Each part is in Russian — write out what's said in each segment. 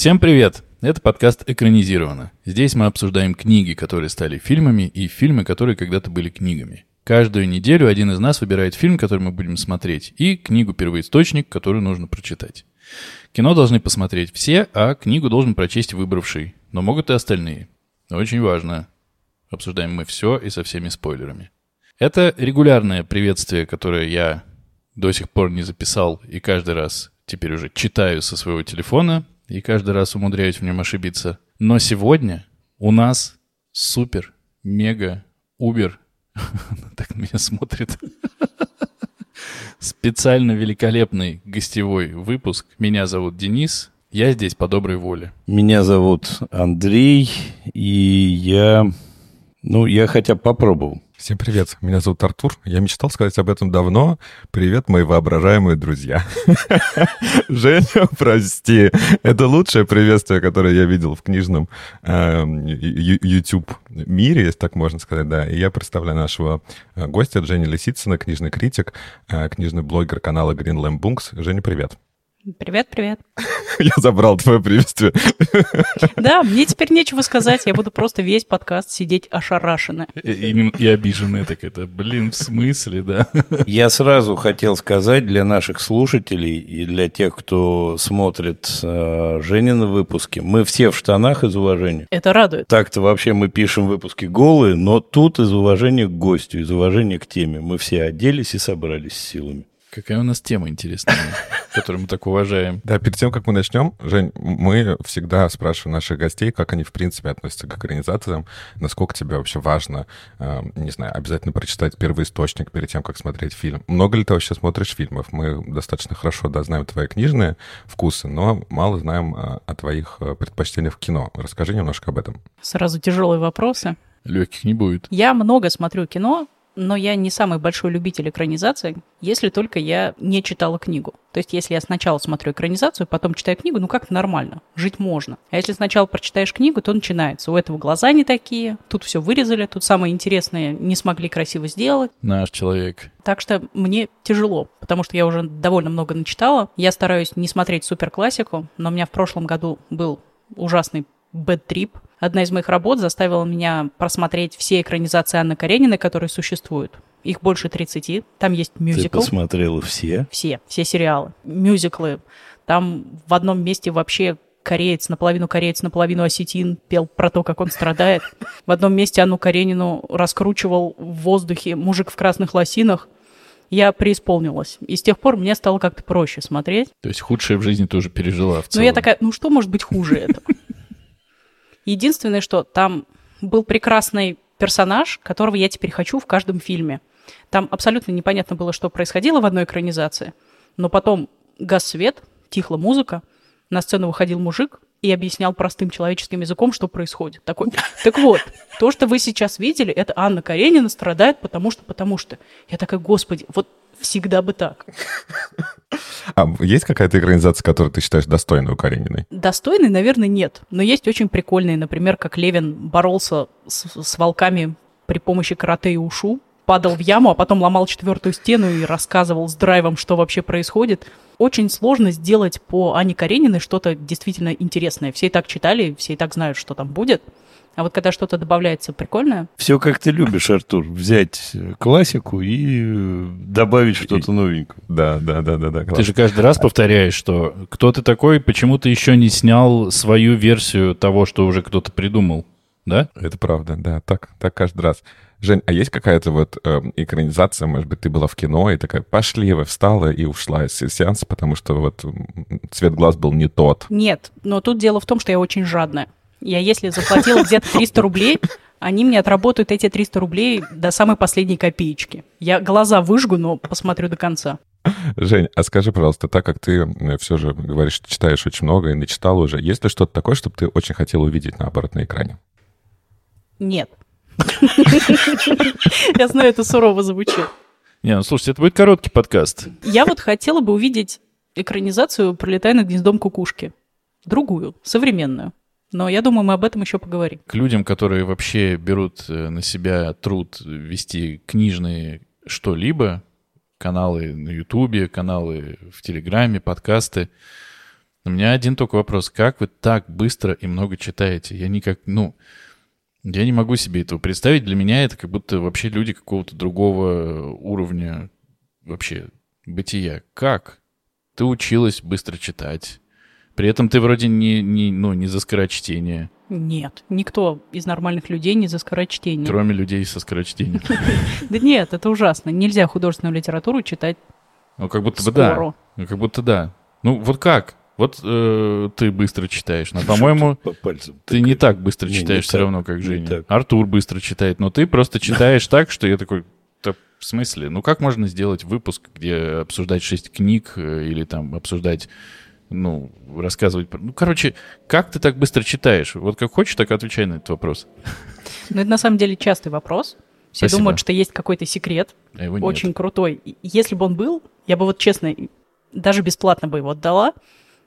Всем привет! Это подкаст «Экранизировано». Здесь мы обсуждаем книги, которые стали фильмами, и фильмы, которые когда-то были книгами. Каждую неделю один из нас выбирает фильм, который мы будем смотреть, и книгу-первоисточник, которую нужно прочитать. Кино должны посмотреть все, а книгу должен прочесть выбравший, но могут и остальные. Очень важно. Обсуждаем мы все и со всеми спойлерами. Это регулярное приветствие, которое я до сих пор не записал и каждый раз теперь уже читаю со своего телефона и каждый раз умудряюсь в нем ошибиться. Но сегодня у нас супер, мега, убер, так меня смотрит, специально великолепный гостевой выпуск. Меня зовут Денис, я здесь по доброй воле. Меня зовут Андрей, и я... Ну, я хотя попробовал. Всем привет, меня зовут Артур. Я мечтал сказать об этом давно. Привет, мои воображаемые друзья. Женя, прости. Это лучшее приветствие, которое я видел в книжном YouTube мире, если так можно сказать, да. И я представляю нашего э, гостя Женя Лисицына, книжный критик, э, книжный блогер канала Green Lamb Books. Женя, привет. Привет, привет. Я забрал твое приветствие. Да, мне теперь нечего сказать, я буду просто весь подкаст сидеть ошарашенно. И, и, и обиженная так это, блин, в смысле, да? Я сразу хотел сказать для наших слушателей и для тех, кто смотрит э, Женины выпуски, мы все в штанах из уважения. Это радует. Так-то вообще мы пишем выпуски голые, но тут из уважения к гостю, из уважения к теме. Мы все оделись и собрались с силами. Какая у нас тема интересная, которую мы так уважаем. Да, перед тем, как мы начнем, Жень, мы всегда спрашиваем наших гостей, как они в принципе относятся к экранизациям, насколько тебе вообще важно, э, не знаю, обязательно прочитать первый источник перед тем, как смотреть фильм. Много ли ты вообще смотришь фильмов? Мы достаточно хорошо, да, знаем твои книжные вкусы, но мало знаем э, о твоих э, предпочтениях в кино. Расскажи немножко об этом. Сразу тяжелые вопросы. Легких не будет. Я много смотрю кино, но я не самый большой любитель экранизации, если только я не читала книгу. То есть, если я сначала смотрю экранизацию, потом читаю книгу, ну как нормально, жить можно. А если сначала прочитаешь книгу, то начинается. У этого глаза не такие, тут все вырезали, тут самое интересное не смогли красиво сделать. Наш человек. Так что мне тяжело, потому что я уже довольно много начитала. Я стараюсь не смотреть суперклассику, но у меня в прошлом году был ужасный Trip. Одна из моих работ заставила меня просмотреть все экранизации Анны Карениной, которые существуют. Их больше 30. Там есть мюзикл. Ты посмотрела все? Все, все сериалы. Мюзиклы. Там в одном месте вообще кореец, наполовину кореец, наполовину осетин, пел про то, как он страдает. В одном месте Анну Каренину раскручивал в воздухе мужик в красных лосинах. Я преисполнилась. И с тех пор мне стало как-то проще смотреть. То есть худшее в жизни тоже пережила в целом. Ну, я такая, ну что может быть хуже этого? Единственное, что там был прекрасный персонаж, которого я теперь хочу в каждом фильме. Там абсолютно непонятно было, что происходило в одной экранизации, но потом газ свет, тихла музыка, на сцену выходил мужик и объяснял простым человеческим языком, что происходит. Такой, так вот, то, что вы сейчас видели, это Анна Каренина страдает, потому что, потому что. Я такая, господи, вот всегда бы так. А есть какая-то экранизация, которую ты считаешь достойной у Карениной? Достойной, наверное, нет. Но есть очень прикольные, например, как Левин боролся с, с волками при помощи карате и ушу, падал в яму, а потом ломал четвертую стену и рассказывал с драйвом, что вообще происходит. Очень сложно сделать по Ане Карениной что-то действительно интересное. Все и так читали, все и так знают, что там будет. А вот когда что-то добавляется прикольное... Все как ты любишь, Артур. Взять классику и э, добавить что-то новенькое. Да, да, да, да, да. Ты же каждый раз повторяешь, что кто ты такой, почему ты еще не снял свою версию того, что уже кто-то придумал, да? Это правда, да, так, так каждый раз. Жень, а есть какая-то вот э, экранизация, может быть, ты была в кино и такая, пошли, вы встала и ушла из сеанса, потому что вот цвет глаз был не тот? Нет, но тут дело в том, что я очень жадная. Я если заплатила где-то 300 рублей, они мне отработают эти 300 рублей до самой последней копеечки. Я глаза выжгу, но посмотрю до конца. Жень, а скажи, пожалуйста, так как ты э, все же говоришь, что читаешь очень много и начитал уже, есть ли что-то такое, чтобы ты очень хотел увидеть, наоборот, на экране? Нет. Я знаю, это сурово звучит. Не, ну слушайте, это будет короткий подкаст. Я вот хотела бы увидеть экранизацию «Пролетая над гнездом кукушки». Другую, современную. Но я думаю, мы об этом еще поговорим. К людям, которые вообще берут э, на себя труд вести книжные что-либо, каналы на Ютубе, каналы в Телеграме, подкасты, У меня один только вопрос. Как вы так быстро и много читаете? Я никак, ну, я не могу себе этого представить. Для меня это как будто вообще люди какого-то другого уровня вообще бытия. Как? Ты училась быстро читать. При этом ты вроде не, не, ну, не за скорочтение. Нет, никто из нормальных людей не за скорочтение. Кроме людей со скорочтением. Да нет, это ужасно. Нельзя художественную литературу читать Ну, как будто бы да. Ну, как будто да. Ну, вот как? Вот э, ты быстро читаешь. Но, по-моему, По пальцам. ты не так быстро Не, не читаешь все так, равно, как Женя. так. Артур быстро читает, но ты просто читаешь так, что я такой... «Да в смысле? Ну, как можно сделать выпуск, где обсуждать шесть книг э, или там обсуждать, ну, рассказывать... Ну, короче, как ты так быстро читаешь? Вот как хочешь, так отвечай на этот вопрос. Но это на самом деле частый вопрос. Все Спасибо. думают, что есть какой-то секрет, А его нет. очень крутой. Если бы он был, я бы вот честно, даже бесплатно бы его отдала,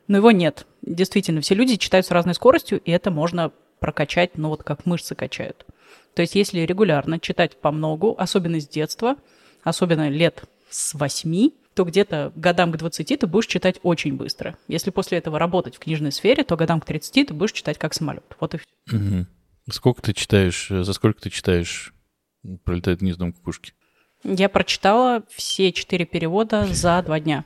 но его нет. Действительно, все люди читают с разной скоростью, и это можно прокачать, ну вот как мышцы качают. То есть если регулярно читать по многу, особенно с детства, особенно лет с 8, то где-то годам к 20 ты будешь читать очень быстро. Если после этого работать в книжной сфере, то годам к 30 ты будешь читать как самолет. Вот и все. Мгм. Сколько ты читаешь, э, за сколько ты читаешь «Пролетает гнездом кукушки»? Я прочитала все четыре перевода за два дня.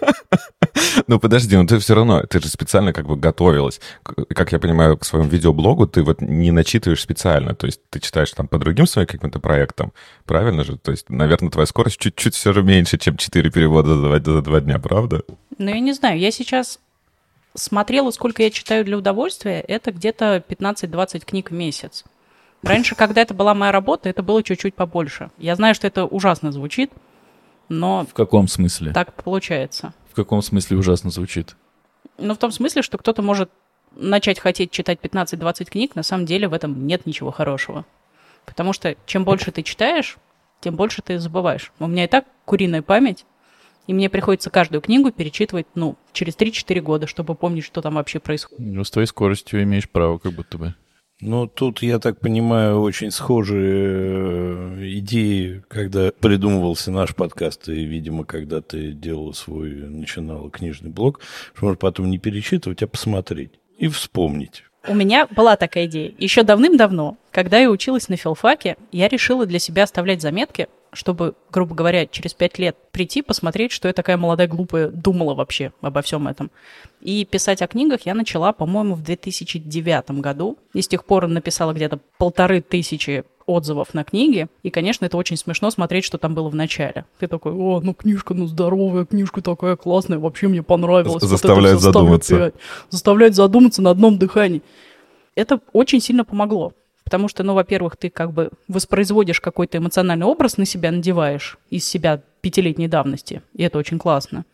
Ну подожди, ну ты все равно, ты же специально как бы готовилась. Как я понимаю, к своему видеоблогу ты вот не начитываешь специально, то есть ты читаешь там по другим своим каким-то проектам, правильно же? То есть, наверное, твоя скорость чуть-чуть все же меньше, чем 4 перевода за два, за два дня, правда? Но я не знаю, я сейчас смотрела, сколько я читаю для удовольствия, это где-то 15-20 книг в месяц. Раньше, когда это была моя работа, это было чуть-чуть побольше. Я знаю, что это ужасно звучит, но В каком смысле? так получается. В каком смысле ужасно звучит? Ну, в том смысле, что кто-то может начать хотеть читать 15-20 книг, на самом деле в этом нет ничего хорошего. Потому что чем больше ты читаешь, тем больше ты забываешь. У меня и так куриная память, и мне приходится каждую книгу перечитывать, ну, через 3-4 года, чтобы помнить, что там вообще происходит. Ну, с твоей скоростью имеешь право, как будто бы. Ну, тут, я так понимаю, очень схожие э, идеи, когда придумывался наш подкаст, и, видимо, когда ты делал свой, начинал книжный блог, что можно потом не перечитывать, а посмотреть и вспомнить. У меня была такая идея. Еще давным-давно, когда я училась на филфаке, я решила для себя оставлять заметки, чтобы, грубо говоря, через пять лет прийти, посмотреть, что я такая молодая глупая думала вообще обо всем этом. И писать о книгах я начала, по-моему, в 2009 году. И с тех пор написала где-то полторы тысячи отзывов на книги. И, конечно, это очень смешно смотреть, что там было в начале. Ты такой, о, ну книжка, ну здоровая, книжка такая классная, вообще мне понравилась. Вот Заставляет ставлю задуматься. Заставляет задуматься на одном дыхании. Это очень сильно помогло. Потому что, ну, во-первых, ты как бы воспроизводишь какой-то эмоциональный образ на себя, надеваешь из себя пятилетней давности. И это очень классно.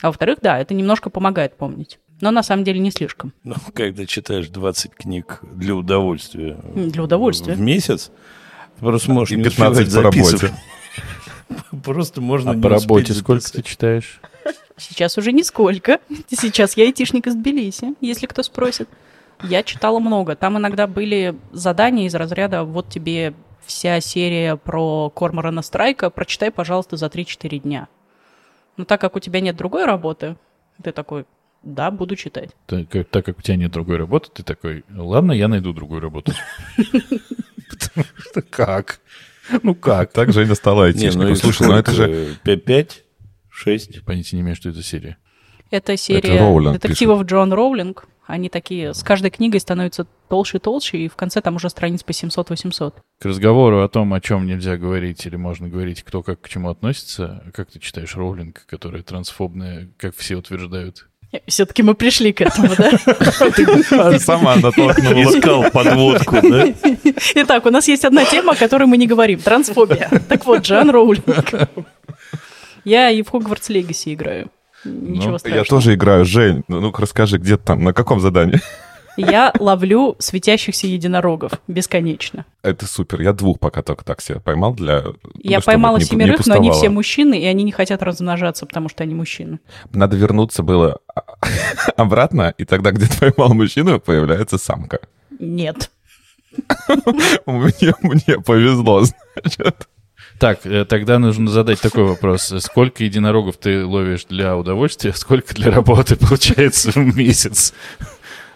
А во-вторых, да, это немножко помогает помнить. Но на самом деле не слишком. Ну, когда читаешь 20 книг для удовольствия Для удовольствия. в месяц, просто можешь И не 15 успевать по работе. Просто можно А не по работе сколько ты читаешь? Сейчас уже нисколько. Сейчас я айтишник из Тбилиси, если кто спросит. Я читала много. Там иногда были задания из разряда «Вот тебе вся серия про Корморана Страйка, прочитай, пожалуйста, за 3-4 дня». Но так как у тебя нет другой работы, ты такой «Да, буду читать». Так как, так как у тебя нет другой работы, ты такой, ладно, я найду другую работу. Потому что как? Ну как? Так Женя стала Не, ну айтишником. и Слушай, ну это же... 5, 6. Понятия не имею, что это серия. Это серия детективов Джон Роулинг. Они такие с каждой книгой становятся толще и толще, и в конце там уже страниц по 700-800. К разговору о том, о чем нельзя говорить или можно говорить, кто как к чему относится, как ты читаешь Роулинг, которая трансфобная, как все утверждают? Все-таки мы пришли к этому, да? Сама натолкнула. Искал подводку, да? Итак, у нас есть одна тема, о которой мы не говорим. Трансфобия. Так вот, Джоан Роулинг. Я и в Хогвартс Легаси играю. Ничего Я страшного. тоже играю. Жень, ну ну-ка расскажи, где ты там, на каком задании? Я ловлю светящихся единорогов бесконечно. Это супер. Я двух пока только так себе поймал для... Я ну, поймала не- не семерых, но они все мужчины, и они не хотят размножаться, потому что они мужчины. Надо вернуться было обратно, и тогда, где ты поймал мужчину, появляется самка. Нет. Мне повезло, значит. Так, э, тогда нужно задать такой вопрос. Сколько единорогов ты ловишь для удовольствия, сколько для работы получается в месяц?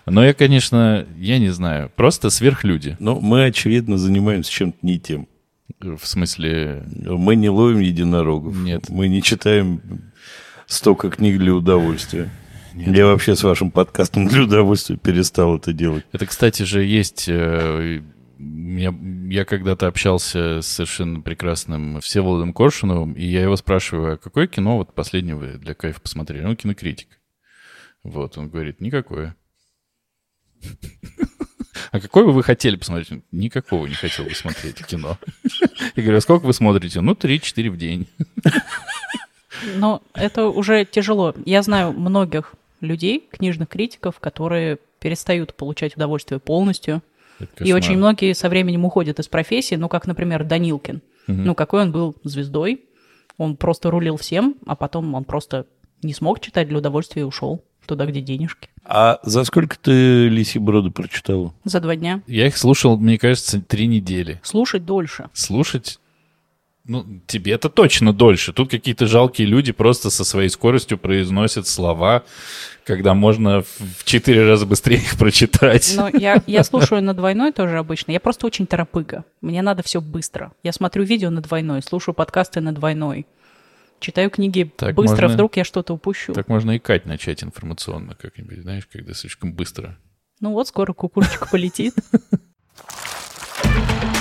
Но я, конечно, я не знаю. Просто сверхлюди. Но мы, очевидно, занимаемся чем-то не тем. В смысле... Мы не ловим единорогов. Нет. Мы не читаем столько книг для удовольствия. Я вообще с вашим подкастом для удовольствия перестал это делать. Это, кстати же, есть... э, Я, я когда-то общался с совершенно прекрасным Всеволодом Коршуновым, и я его спрашиваю, а какое кино вот последнее вы для кайфа посмотрели? Он кинокритик. Вот, он говорит, никакое. А какое бы вы хотели посмотреть? Никакого не хотел бы смотреть кино. Я говорю, а сколько вы смотрите? Ну, 3-4 в день. Но это уже тяжело. Я знаю многих людей, книжных критиков, которые перестают получать удовольствие полностью. И очень многие со временем уходят из профессии, ну, как, например, Данилкин. Ну, какой он был звездой. Он просто рулил всем, а потом он просто не смог читать для удовольствия и ушел туда, где денежки. А за сколько ты Лиси Брода прочитала? За два дня. Я их слушал, мне кажется, три недели. Слушать дольше. Слушать, ну, тебе это точно дольше. Тут какие-то жалкие люди просто со своей скоростью произносят слова, когда можно в четыре раза быстрее их прочитать. Но я, я слушаю на двойной тоже обычно. Я просто очень торопыга. Мне надо все быстро. Я смотрю видео на двойной, слушаю подкасты на двойной. Читаю книги Так быстро, можно- вдруг я что-то упущу. Так можно икать начать информационно как-нибудь, знаешь, когда слишком быстро. Ну вот, скоро кукушечка полетит.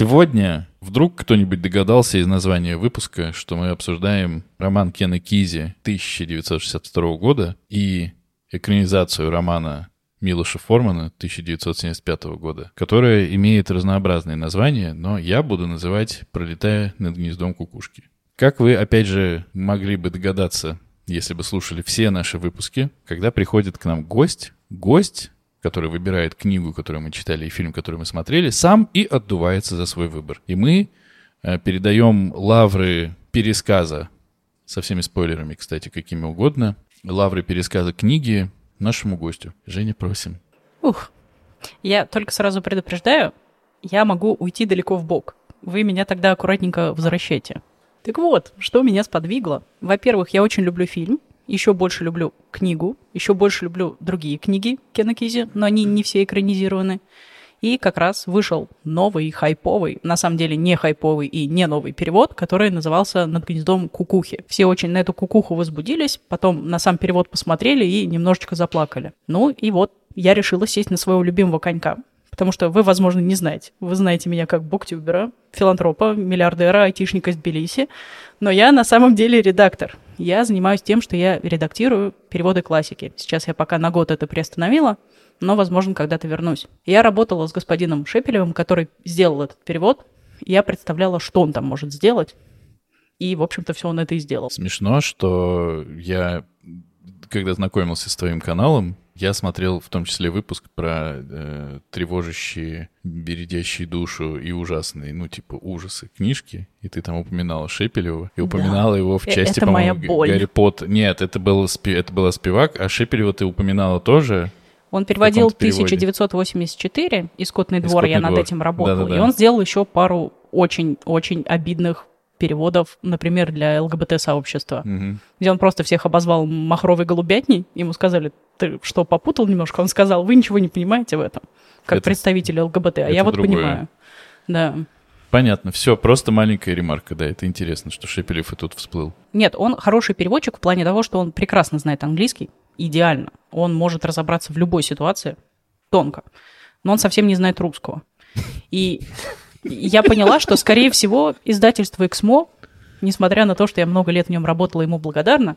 Сегодня вдруг кто-нибудь догадался из названия выпуска, что мы обсуждаем роман Кена Кизи 1962 года и экранизацию романа Милоша Формана 1975 года, которая имеет разнообразные названия, но я буду называть «Пролетая над гнездом кукушки». Как вы, опять же, могли бы догадаться, если бы слушали все наши выпуски, когда приходит к нам гость, гость, который выбирает книгу, которую мы читали, и фильм, который мы смотрели, сам и отдувается за свой выбор. И мы э, передаем лавры пересказа, со всеми спойлерами, кстати, какими угодно, лавры пересказа книги нашему гостю. Женя, просим. Ух. Я только сразу предупреждаю, я могу уйти далеко в бок. Вы меня тогда аккуратненько возвращайте. Так вот, что меня сподвигло? Во-первых, я очень люблю фильм, еще больше люблю книгу, еще больше люблю другие книги Кена Кизи, но они не все экранизированы. И как раз вышел новый хайповый, на самом деле не хайповый и не новый перевод, который назывался «Над гнездом кукухи». Все очень на эту кукуху возбудились, потом на сам перевод посмотрели и немножечко заплакали. Ну и вот я решила сесть на своего любимого конька, потому что вы, возможно, не знаете. Вы знаете меня как буктюбера, филантропа, миллиардера, айтишника из Тбилиси, но я на самом деле редактор. Я занимаюсь тем, что я редактирую переводы классики. Сейчас я пока на год это приостановила, но, возможно, когда-то вернусь. Я работала с господином Шепелевым, который сделал этот перевод. Я представляла, что он там может сделать. И, в общем-то, все он это и сделал. Смешно, что я, когда знакомился с твоим каналом, я смотрел в том числе выпуск про э, тревожащие, бередящие душу и ужасные, ну, типа, ужасы книжки. И ты там упоминала Шепелева и Да. упоминала его в Э, части, это моя боль. Гарри Поттер. Нет, это, был, это была Спивак, а Шепелева ты упоминала тоже. Он переводил каком-то переводе. 1984 и «Скотный двор», «Скотный я над двор». этим работал. Да-да-да. И он сделал еще пару очень-очень обидных переводов, например, для ЛГБТ-сообщества, Мгм. где он просто всех обозвал махровой голубятней. Ему сказали, ты что, попутал немножко? Он сказал, вы ничего не понимаете в этом, как Это- представитель ЛГБТ, а я вот другое. понимаю. Да. Понятно, все, просто маленькая ремарка, да, это интересно, что Шепелев и тут всплыл. Нет, он хороший переводчик в плане того, что он прекрасно знает английский, идеально. Он может разобраться в любой ситуации тонко, но он совсем не знает русского. И я поняла, что, скорее всего, издательство «Эксмо», несмотря на то, что я много лет в нем работала, ему благодарна,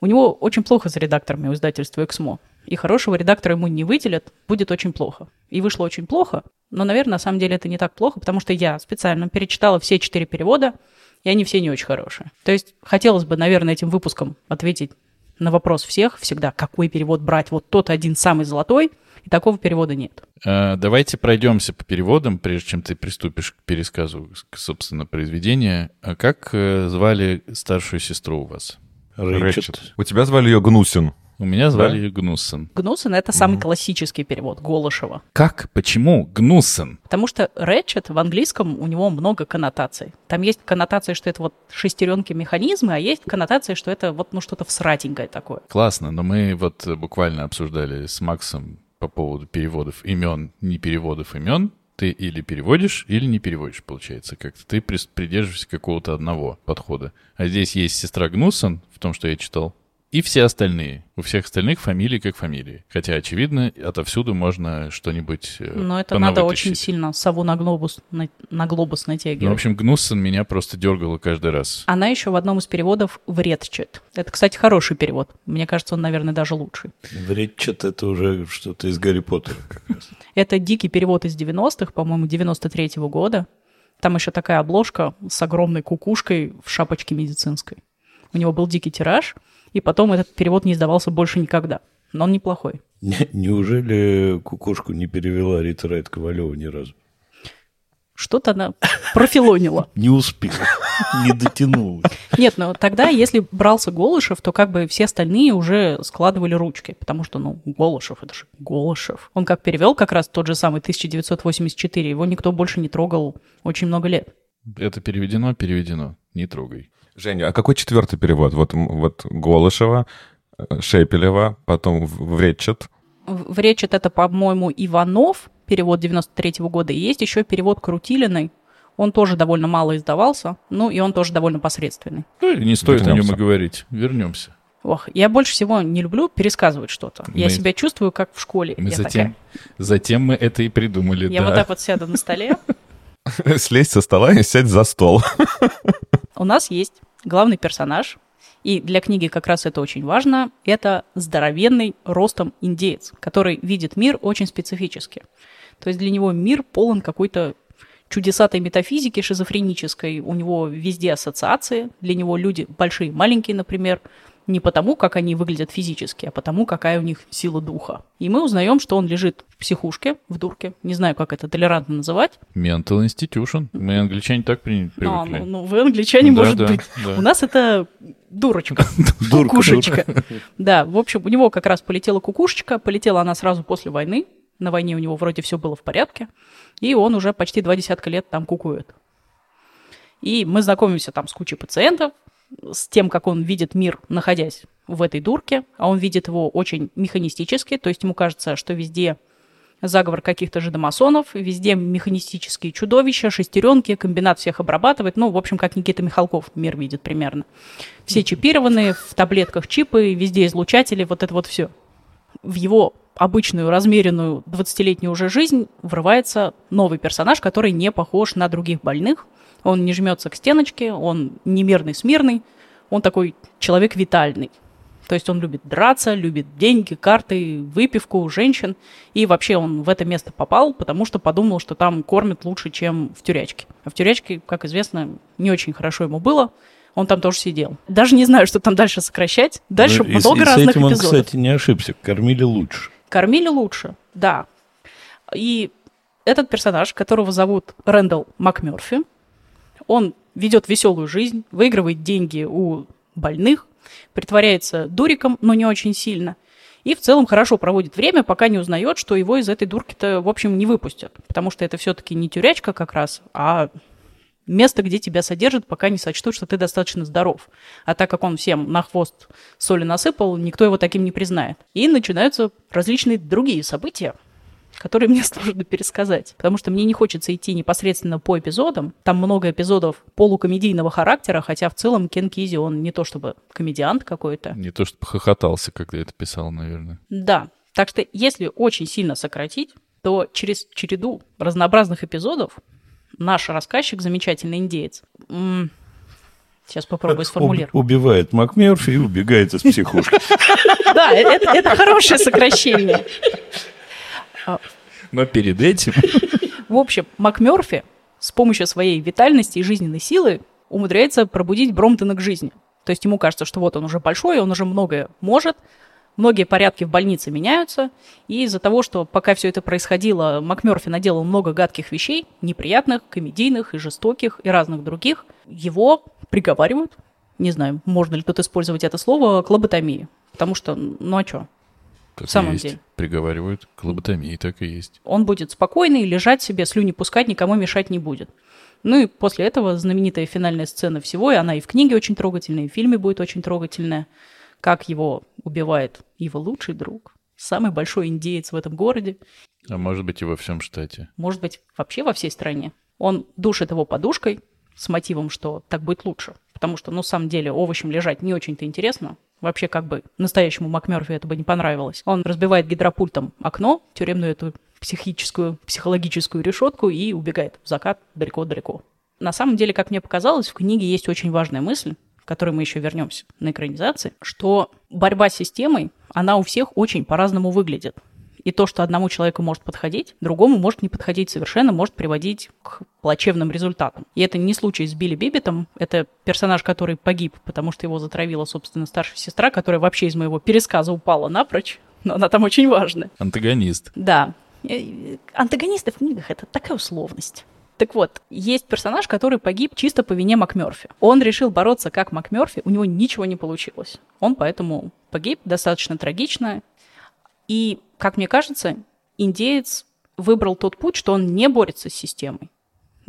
у него очень плохо с редакторами у издательства «Эксмо». И хорошего редактора ему не выделят, будет очень плохо. И вышло очень плохо, но, наверное, на самом деле это не так плохо, потому что я специально перечитала все четыре перевода, и они все не очень хорошие. То есть хотелось бы, наверное, этим выпуском ответить на вопрос всех всегда, какой перевод брать, вот тот один самый золотой, и такого перевода нет. Э, Давайте пройдемся по переводам, прежде чем ты приступишь к пересказу, собственно, произведения. А Как э, звали старшую сестру у вас? Рэчет. У тебя звали ее Гнусин. У меня звали ее Гнуссен. Гнуссен — это самый классический перевод Голышева. Как? Почему Гнуссен? Потому что Ratchet в английском у него много коннотаций. Там есть коннотация, что это вот шестеренки механизмы, а есть коннотация, что это вот ну что-то всратенькое такое. Классно, но мы вот буквально обсуждали с Максом по поводу переводов имен, не переводов имен. Ты или переводишь, или не переводишь, получается. Как-то ты придерживаешься какого-то одного подхода. А здесь есть сестра Гнуссен, в том, что я читал, и все остальные. У всех остальных фамилии как фамилии. Хотя, очевидно, отовсюду можно что-нибудь э, Но это надо очень сильно сову на глобус, на, на глобус Ну, в натягивать. общем, Гнуссен меня просто дергала каждый раз. Она еще в одном из переводов вредчет. Это, кстати, хороший перевод. Мне кажется, он, наверное, даже лучший. Вредчат это уже что-то из Гарри Поттера как раз. Это дикий перевод из 90-х, по-моему, 93-го года. Там еще такая обложка с огромной кукушкой в шапочке медицинской. У него был дикий тираж, и потом этот перевод не издавался больше никогда. Но он неплохой. Не- Неужели кукушку не перевела Рита Райт Ковалева ни разу? Что-то она профилонила. Не успела, не дотянулась. Нет, но тогда, если брался Голышев, то как бы все остальные уже складывали ручки, потому что, ну, Голышев, это же Голышев. Он как перевел как раз тот же самый 1984, его никто больше не трогал очень много лет. Это переведено, переведено. Не трогай. Женя, а какой четвертый перевод? Вот, вот Голышева, э, Шепелева, потом Вречет. В в речь это, по-моему, Иванов, перевод 93 года, и есть еще перевод Крутилиной, он тоже довольно мало издавался, ну и он тоже довольно посредственный. Ну, и не стоит о нем Вернемся. и говорить. Вернемся. Ох, я больше всего не люблю пересказывать что-то. Я Мы- себя чувствую как в школе. Мы я затем, затем мы это и придумали, такая. Я да. вот так вот сяду на столе. Слезь со стола и сядь за стол. У нас есть главный персонаж, и для книги как раз это очень важно. Это здоровенный ростом индеец, который видит мир очень специфически. То есть для него мир полон какой-то чудесатой метафизики шизофренической. У него везде ассоциации. Для него люди большие, маленькие, например, не потому, как они выглядят физически, а потому, какая у них сила духа. И мы узнаем, что он лежит в психушке, в дурке. Не знаю, как это толерантно называть. Mental Institution. Мы, англичане, так при- А, привыкли. ну, ну, вы англичане, Да, может да, быть. да. У нас это дурочка. Кукушечка. Да, в общем, у него как раз полетела кукушечка, полетела она сразу после войны. На войне у него вроде все было в порядке. И он уже почти два десятка лет там кукует. И мы знакомимся там с кучей пациентов, с тем, как он видит мир, находясь в этой дурке. А он видит его очень механистически, то есть ему кажется, что везде заговор каких-то же домасонов, везде механистические чудовища, шестеренки, комбинат всех обрабатывает. Ну, в общем, как Никита Михалков мир видит примерно. Все чипированные, в таблетках чипы, везде излучатели, вот это вот все. В его обычную, размеренную 20-летнюю уже жизнь врывается новый персонаж, который не похож на других больных. Он не жмется к стеночке, он не мирный, смирный, он такой человек витальный. То есть он любит драться, любит деньги, карты, выпивку, женщин. И вообще он в это место попал, потому что подумал, что там кормят лучше, чем в тюрячке. А в тюрячке, как известно, не очень хорошо ему было. Он там тоже сидел. Даже не знаю, что там дальше сокращать. Дальше Ну, и с- много и с разных этим он, эпизодов. кстати, не ошибся. Кормили лучше. Кормили лучше, да. И этот персонаж, которого зовут Рэндалл МакМёрфи, он ведет веселую жизнь, выигрывает деньги у больных, притворяется дуриком, но не очень сильно. И в целом хорошо проводит время, пока не узнает, что его из этой дурки-то, в общем, не выпустят. Потому что это все-таки не тюрячка как раз, а место, где тебя содержат, пока не сочтут, что ты достаточно здоров. А так как он всем на хвост соли насыпал, никто его таким не признает. И начинаются различные другие события, которые мне сложно пересказать. Потому что мне не хочется идти непосредственно по эпизодам. Там много эпизодов полукомедийного характера, хотя в целом Кен Кизи, он не то чтобы комедиант какой-то. Не то, что хохотался, когда это писал, наверное. Да. Так что если очень сильно сократить, то через череду разнообразных эпизодов наш рассказчик, замечательный индеец, м, сейчас попробую сформулировать. убивает МакМерфи и убегает из психушки. Да, это хорошее сокращение. Но перед этим... В общем, МакМёрфи с помощью своей витальности и жизненной силы умудряется пробудить Бромтона к жизни. То есть ему кажется, что вот он уже большой, он уже многое может, многие порядки в больнице меняются, и из-за того, что пока все это происходило, МакМёрфи наделал много гадких вещей, неприятных, комедийных и жестоких, и разных других, его приговаривают, не знаю, можно ли тут использовать это слово, к лоботомии. Потому что, ну а что? Так В самом есть. деле. Приговаривают к лоботомии, так и есть. Он будет спокойный, лежать себе, слюни пускать, никому мешать не будет. Ну и после этого знаменитая финальная сцена всего, и она и в книге очень трогательная, и в фильме будет очень трогательная. Как его убивает его лучший друг, самый большой индеец в этом городе, А может быть и во всем штате. может быть, вообще во всей стране. Он душит его подушкой с мотивом, что так будет лучше. Потому что, ну, на самом деле, овощем лежать не очень-то интересно. Вообще, как бы, настоящему МакМерфи это бы не понравилось. Он разбивает гидропультом окно, тюремную эту психическую, психологическую решетку и убегает в закат далеко-далеко. На самом деле, как мне показалось, в книге есть очень важная мысль, к которой мы еще вернемся на экранизации, что борьба с системой, она у всех очень по-разному выглядит. И то, что одному человеку может подходить, другому может не подходить совершенно, может приводить к плачевным результатам. И это не случай с Билли Бибитом. Это персонаж, который погиб, потому что его затравила, собственно, старшая сестра, которая вообще из моего пересказа упала напрочь. Но она там очень важная. Антагонист. Да. Э, Антагонисты в книгах — это такая условность. Так вот, есть персонаж, который погиб чисто по вине МакМерфи. Он решил бороться как МакМерфи, у него ничего не получилось. Он поэтому погиб достаточно трагично. И, как мне кажется, индеец выбрал тот путь, что он не борется с системой,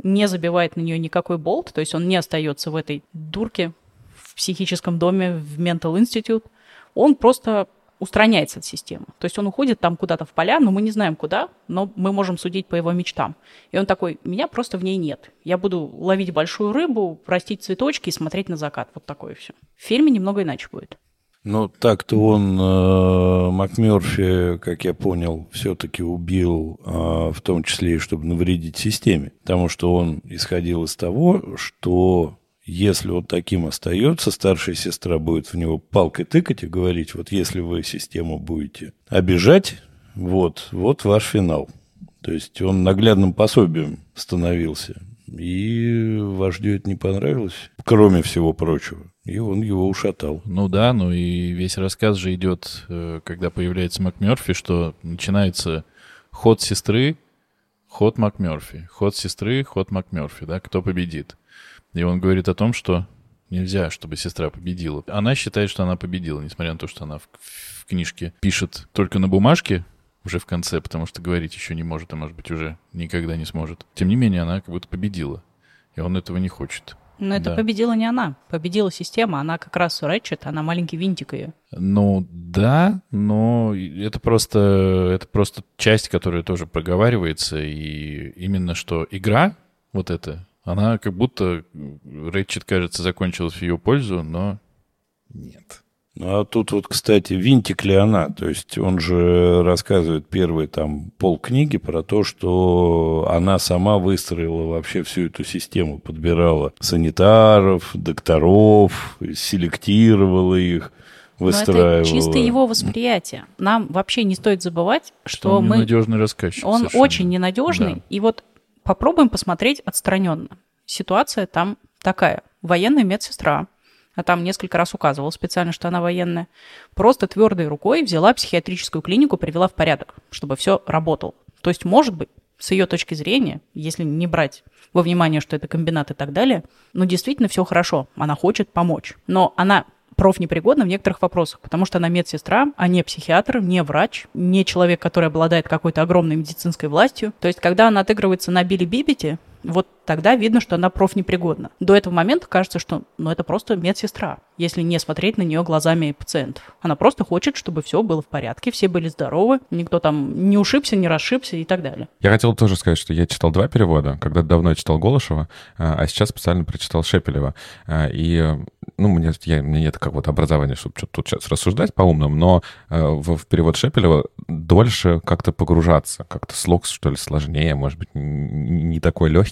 не забивает на нее никакой болт, то есть он не остается в этой дурке в психическом доме, в Mental Institute. Он просто устраняется от системы. То есть он уходит там куда-то в поля, но мы не знаем куда, но мы можем судить по его мечтам. И он такой, меня просто в ней нет. Я буду ловить большую рыбу, растить цветочки и смотреть на закат. Вот такое все. В фильме немного иначе будет. Ну, так-то он, э, МакМерфи, как я понял, все-таки убил, э, в том числе и чтобы навредить системе. Потому что он исходил из того, что если он таким остается, старшая сестра будет в него палкой тыкать и говорить, вот если вы систему будете обижать, вот, вот ваш финал. То есть он наглядным пособием становился. И вождю это не понравилось, кроме всего прочего. И он его ушатал. Ну да, ну и весь рассказ же идет, э, когда появляется МакМерфи, что начинается ход сестры, ход МакМерфи, ход сестры, ход МакМерфи, да, кто победит. И он говорит о том, что нельзя, чтобы сестра победила. Она считает, что она победила, несмотря на то, что она в, в книжке пишет только на бумажке, уже в конце, потому что говорить еще не может, а может быть уже никогда не сможет. Тем не менее, она как будто победила. И он этого не хочет. Но это Да. победила не она, победила система. Она как раз Рэтчет, она маленький винтик ее. Ну да, но это просто, это просто часть, которая тоже проговаривается, и именно что игра вот эта, она как будто, Рэтчет, кажется, закончилась в ее пользу, но нет. Ну, а тут вот, кстати, винтик ли она? То есть он же рассказывает первые там полкниги про то, что она сама выстроила вообще всю эту систему, подбирала санитаров, докторов, селектировала их, выстраивала. Но это чисто его восприятие. Нам вообще не стоит забывать, что он мы... ненадежный рассказчик. Он совершенно. очень ненадежный. Да. И вот попробуем посмотреть отстраненно. Ситуация там такая. Военная медсестра, а там несколько раз указывал специально, что она военная, просто твердой рукой взяла психиатрическую клинику, привела в порядок, чтобы все работало. То есть, может быть, с ее точки зрения, если не брать во внимание, что это комбинат и так далее, ну, действительно все хорошо, она хочет помочь. Но она профнепригодна в некоторых вопросах, потому что она медсестра, а не психиатр, не врач, не человек, который обладает какой-то огромной медицинской властью. То есть, когда она отыгрывается на Билли Бибите, вот тогда видно, что она профнепригодна. До этого момента кажется, что ну, это просто медсестра, если не смотреть на нее глазами пациентов. Она просто хочет, чтобы все было в порядке, все были здоровы, никто там не ушибся, не расшибся и так далее. Я хотел тоже сказать, что я читал два перевода. Когда-то давно я читал Голышева, а а сейчас специально прочитал Шепелева. А, И, ну, мне, я, меня нет какого-то образования, чтобы что-то тут сейчас рассуждать по-умному, но э, в, в перевод Шепелева дольше как-то погружаться, как-то слог, что ли, сложнее, может быть, не такой легкий.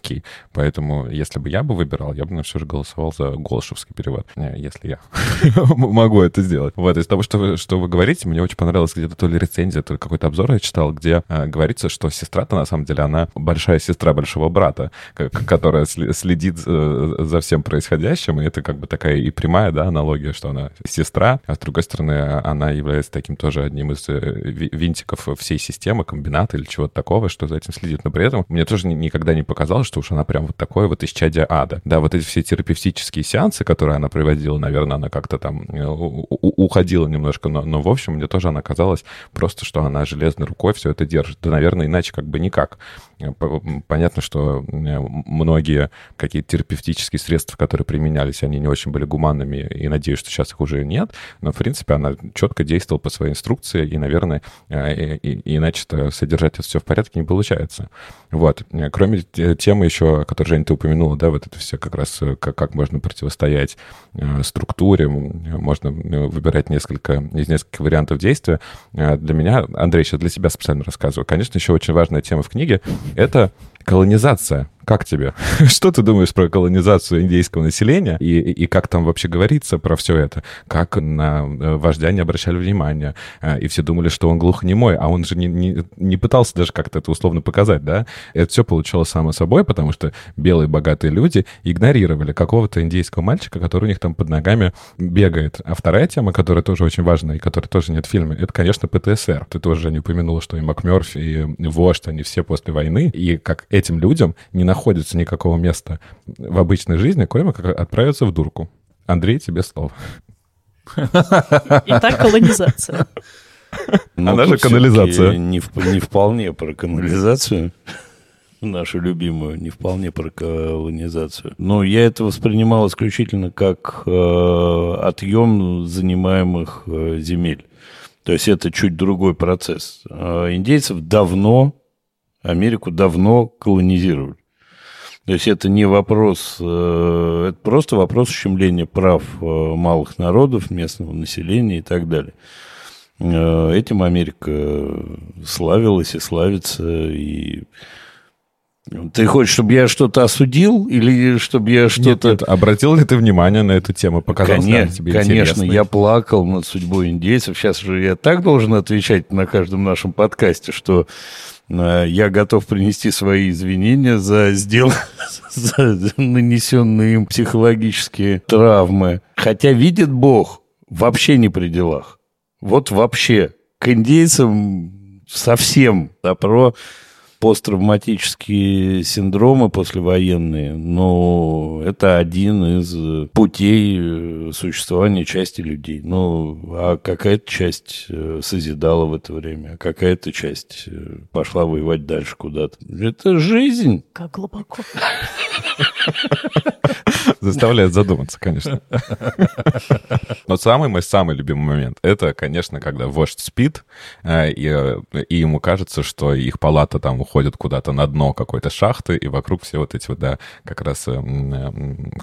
Поэтому, если бы я бы выбирал, я бы, наверное, все же голосовал за Голышевский перевод, если я могу это сделать. Вот, из того, что вы, что вы говорите, мне очень понравилось где-то то ли рецензия, то ли какой-то обзор я читал, где э, говорится, что сестра-то на самом деле она большая сестра большого брата, которая следит э, за всем происходящим, и это как бы такая и прямая, да, аналогия, что она сестра, а с другой стороны, она является таким тоже одним из э, ви- винтиков всей системы, комбината или чего-то такого, что за этим следит. Но при этом мне тоже никогда не показалось, что уж она прям вот такое вот исчадие ада. Да, вот эти все терапевтические сеансы, которые она проводила, наверное, она как-то там э, уходила немножко, но, но в общем мне тоже она казалась просто, что она железной рукой все это держит. Да, наверное, иначе как бы никак. Э, понятно, что многие какие-то терапевтические средства, которые применялись, они не очень были гуманными, и надеюсь, что сейчас их уже нет, но, в принципе, она четко действовала по своей инструкции, и, наверное, э, и, и иначе содержать это все в порядке не получается. Вот. Кроме темы еще, которую, Женя, ты упомянула, да, вот это все как раз, э, как, как можно противостоять структуре, можно выбирать несколько, из нескольких вариантов действия. Для меня, Андрей, сейчас для себя специально рассказываю. Конечно, еще очень важная тема в книге — это колонизация. Как тебе? Что ты думаешь про колонизацию индейского населения и, и как там вообще говорится про все это? Как на э, вождя не обращали внимания, э, и все думали, что он глухонемой, а он же не, не, не пытался даже как-то это условно показать, да? Это все получалось само собой, потому что белые богатые люди игнорировали какого-то индейского мальчика, который у них там под ногами бегает. А вторая тема, которая тоже очень важна и которой тоже нет в фильме, это, конечно, ПТСР. Ты тоже не упомянула, что и МакМёрфи, и Вождь, они все после войны, и как этим людям не находится никакого места в обычной жизни, кроме как отправиться в дурку. Андрей, тебе слово. Итак, колонизация. Но Она же канализация. Не, не вполне про канализацию нашу любимую, не вполне про колонизацию. Но я это воспринимал исключительно как э, отъем занимаемых э, земель. То есть это чуть другой процесс. Э, индейцев давно, Америку давно колонизировали. То есть это не вопрос, э, это просто вопрос ущемления прав э, малых народов, местного населения и так далее. Э, этим Америка славилась и славится. И ты хочешь, чтобы я что-то осудил или чтобы я что-то... Нет, нет, обратил ли ты внимание на эту тему? Показалось конечно, тебе Конечно, интересной? я плакал над судьбой индейцев. Сейчас же я так должен отвечать на каждом нашем подкасте, что я готов принести свои извинения за, сдел... за нанесенные им психологические травмы. Хотя видит Бог вообще не при делах. Вот вообще. К индейцам совсем. Про посттравматические синдромы послевоенные, но это один из путей э, существования части людей. Ну, а какая-то часть э, созидала в это время, а какая-то часть э, пошла воевать дальше куда-то. Это жизнь. Как глубоко. Заставляет задуматься, конечно. Но самый мой самый любимый момент, это, конечно, когда вождь спит, и, и ему кажется, что их палата там уходит куда-то на дно какой-то шахты, и вокруг все вот эти вот, да, как раз, э,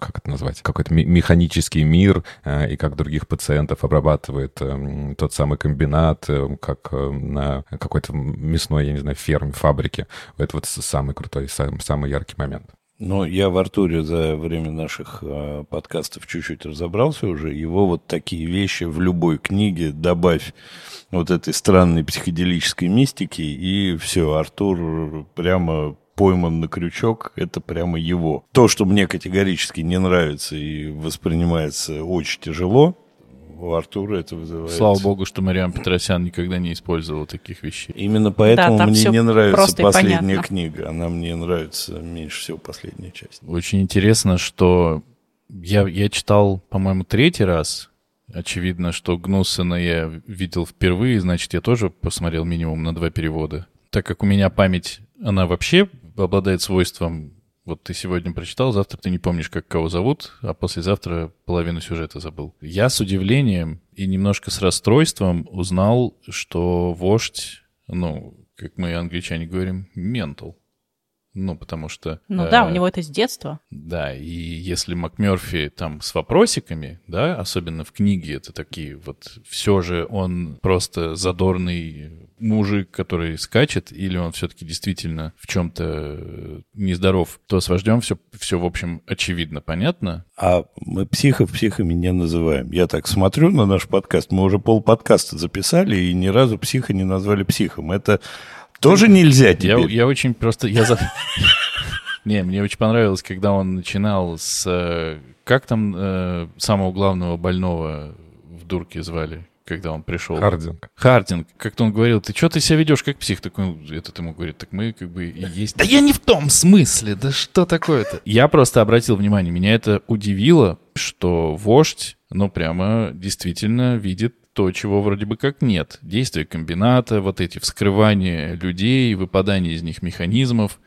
как это назвать, какой-то механический мир, э, и как других пациентов обрабатывает э, тот самый комбинат, как на какой-то мясной, я не знаю, ферме, фабрике. Это вот самый крутой, самый яркий момент. Но я в Артуре за время наших э, подкастов чуть-чуть разобрался уже. Его вот такие вещи в любой книге добавь вот этой странной психоделической мистики, и все, Артур прямо пойман на крючок, это прямо его. То, что мне категорически не нравится и воспринимается очень тяжело, у Артура это вызывает... Слава богу, что Мариам Петросян никогда не использовал таких вещей. Именно поэтому да, мне не нравится последняя книга. Она мне нравится меньше всего последняя часть. Очень интересно, что я, я читал, по-моему, третий раз. Очевидно, что Гнуссена я видел впервые, значит, я тоже посмотрел минимум на два перевода. Так как у меня память, она вообще обладает свойством вот ты сегодня прочитал, завтра ты не помнишь, как кого зовут, а послезавтра половину сюжета забыл. Я с удивлением и немножко с расстройством узнал, что вождь, ну, как мы англичане говорим, ментал. Ну, потому что... Ну э, да, у него это с детства. Да, и если МакМерфи там с вопросиками, да, особенно в книге, это такие вот... Все же он просто задорный мужик, который скачет, или он все-таки действительно в чем-то нездоров, то с вождем все, все, в общем, очевидно, понятно. А мы психов психами не называем. Я так смотрю на наш подкаст, мы уже пол подкаста записали, и ни разу психа не назвали психом. Это тоже нельзя теперь. Я, я очень просто... Я за... Не, мне очень понравилось, когда он начинал с... Э, как там э, самого главного больного в дурке звали? Когда он пришел. Хардинг. Хардинг, как-то он говорил, ты что ты себя ведешь как псих? Так он, этот ему говорит, так мы как бы и есть. Да я не в том смысле, да что такое-то? Я просто обратил внимание, меня это удивило, что вождь, ну прямо действительно видит то, чего вроде бы как нет. Действия комбината, вот эти вскрывания людей, выпадание из них механизмов.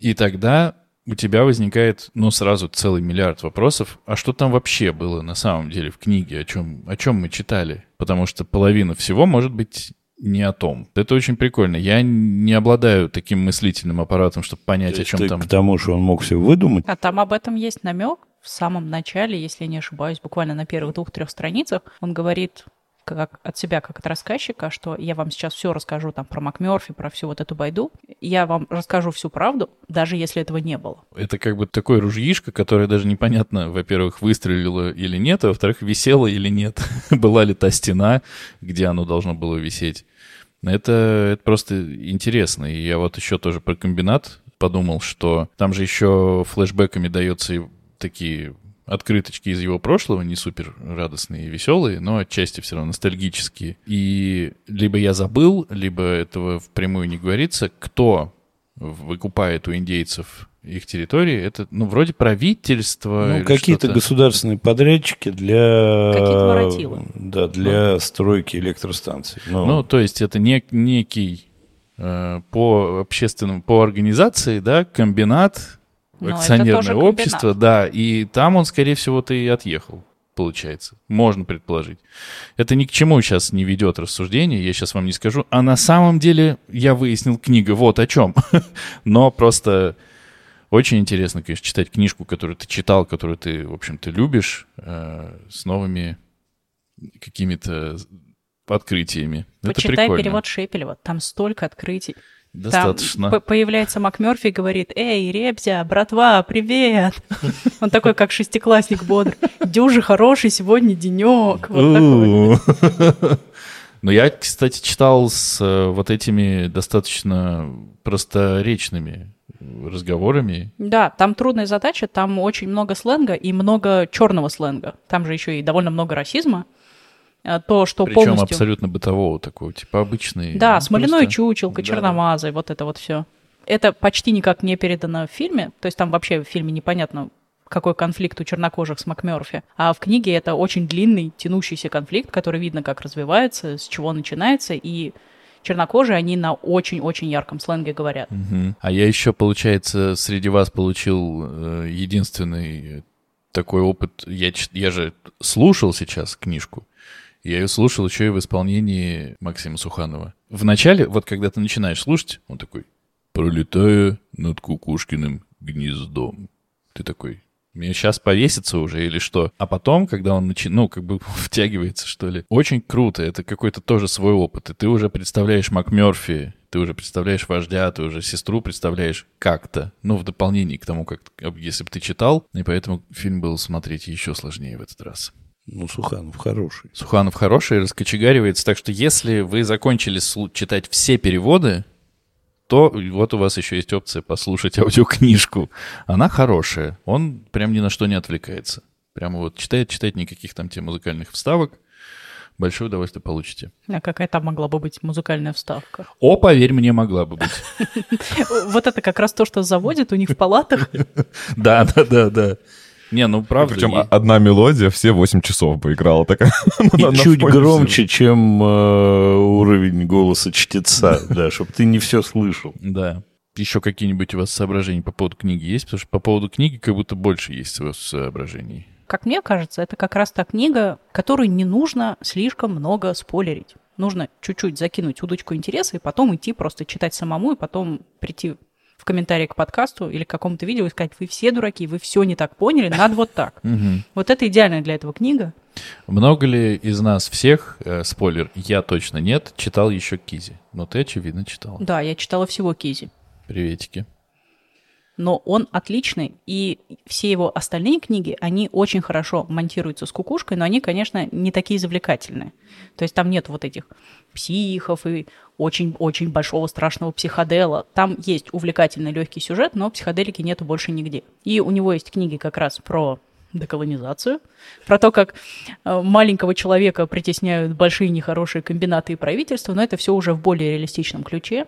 И тогда у тебя возникает, ну, сразу целый миллиард вопросов. А что там вообще было на самом деле в книге? О чем, о чем мы читали? Потому что половина всего может быть не о том. Это очень прикольно. Я не обладаю таким мыслительным аппаратом, чтобы понять, о чем Ты там. к тому, что он мог все выдумать. А там об этом есть намек в самом начале, если я не ошибаюсь, буквально на первых двух-трех страницах. Он говорит как от себя, как от рассказчика, что я вам сейчас все расскажу там про МакМерфи, про всю вот эту байду. Я вам расскажу всю правду, даже если этого не было. Это как бы такой ружьишко, которое даже непонятно, во-первых, выстрелило или нет, а во-вторых, висело или нет. Была ли та стена, где оно должно было висеть. Это, это просто интересно. И я вот еще тоже про комбинат подумал, что там же еще флешбеками дается и такие открыточки из его прошлого, не супер радостные и веселые, но отчасти все равно ностальгические. И либо я забыл, либо этого впрямую не говорится, кто выкупает у индейцев их территории, это, ну, вроде правительство. Ну, какие-то государственные подрядчики для... Да, для стройки электростанций. Ну, Ну, то есть это не, некий э, по общественному, по организации, да, комбинат, Но акционерное общество, да, и там он, скорее всего-то и отъехал, получается. Можно предположить. Это ни к чему сейчас не ведет рассуждение, я сейчас вам не скажу. А на самом деле я выяснил книга вот о чем. Но просто очень интересно, конечно, читать книжку, которую ты читал, которую ты, в общем-то, любишь, э, с новыми какими-то открытиями. Это Почитай перевод Шепелева, там столько открытий. Достаточно. Там появляется МакМерфи и говорит, «Эй, Ребзя, братва, привет!» Он такой, как шестиклассник бодр. «Дюжи хороший сегодня денек». Вот такой. Но я, кстати, читал с э, вот этими достаточно просторечными разговорами. Да, там трудная задача, там очень много сленга и много черного сленга. Там же еще и довольно много расизма. А То, что Причем полностью... абсолютно бытового такого, типа обычный. Да, ну, смоляной просто- чучелка, Да, черномазый, вот это вот все. Это почти никак не передано в фильме, то есть там вообще в фильме непонятно, какой конфликт у чернокожих с МакМерфи. А в книге это очень длинный, тянущийся конфликт, который видно, как развивается, с чего начинается, и чернокожие, они на очень-очень ярком сленге говорят. Мгм. А я еще, получается, среди вас получил э, единственный такой опыт. Я, я же слушал сейчас книжку. Я ее слушал еще и в исполнении Максима Суханова. Вначале, вот когда ты начинаешь слушать, он такой, пролетая над кукушкиным гнездом. Ты такой, мне сейчас повесится уже или что? А потом, когда он начи... ну, как бы втягивается, что ли, очень круто. Это какой-то тоже свой опыт. И ты уже представляешь МакМерфи, ты уже представляешь вождя, ты уже сестру представляешь как-то. Ну, в дополнение к тому, как если бы ты читал. И поэтому фильм был смотреть еще сложнее в этот раз. Ну, Суханов хороший. Суханов хороший, раскочегаривается. Так что если вы закончили читать все переводы, то вот у вас еще есть опция послушать аудиокнижку. Она хорошая. Он прям ни на что не отвлекается. Прямо вот читает, читает никаких там тебе музыкальных вставок. Большое удовольствие получите. А какая там могла бы быть музыкальная вставка? О, поверь мне, могла бы быть. Вот это как раз то, что заводит у них в палатах. Да, да, да, да. Не, ну правда. Причем и- одна мелодия все 8 часов бы играла такая. И На- чуть громче, чем э, уровень голоса чтеца, да, чтобы ты не все слышал. Да. Еще какие-нибудь у вас соображения по поводу книги есть? Потому что по поводу книги как будто больше есть у вас соображений. Как мне кажется, это как раз та книга, которую не нужно слишком много спойлерить. Нужно чуть-чуть закинуть удочку интереса и потом идти просто читать самому, и потом прийти комментарии к подкасту или к какому-то видео и сказать, вы все дураки, вы все не так поняли, надо вот так. Вот это идеальная для этого книга. Много ли из нас всех, э, спойлер, я точно нет, читал еще Кизи? Но ты, очевидно, читал. Да, я читала всего Кизи. Приветики. Но он отличный, и все его остальные книги, они очень хорошо монтируются с кукушкой, но они, конечно, не такие завлекательные. То есть там нет вот этих психов и очень-очень большого страшного психодела. Там есть увлекательный легкий сюжет, но психоделики нету больше нигде. И у него есть книги как раз про деколонизацию, про то, как э, маленького человека притесняют большие нехорошие комбинаты и правительства, но это все уже в более реалистичном ключе.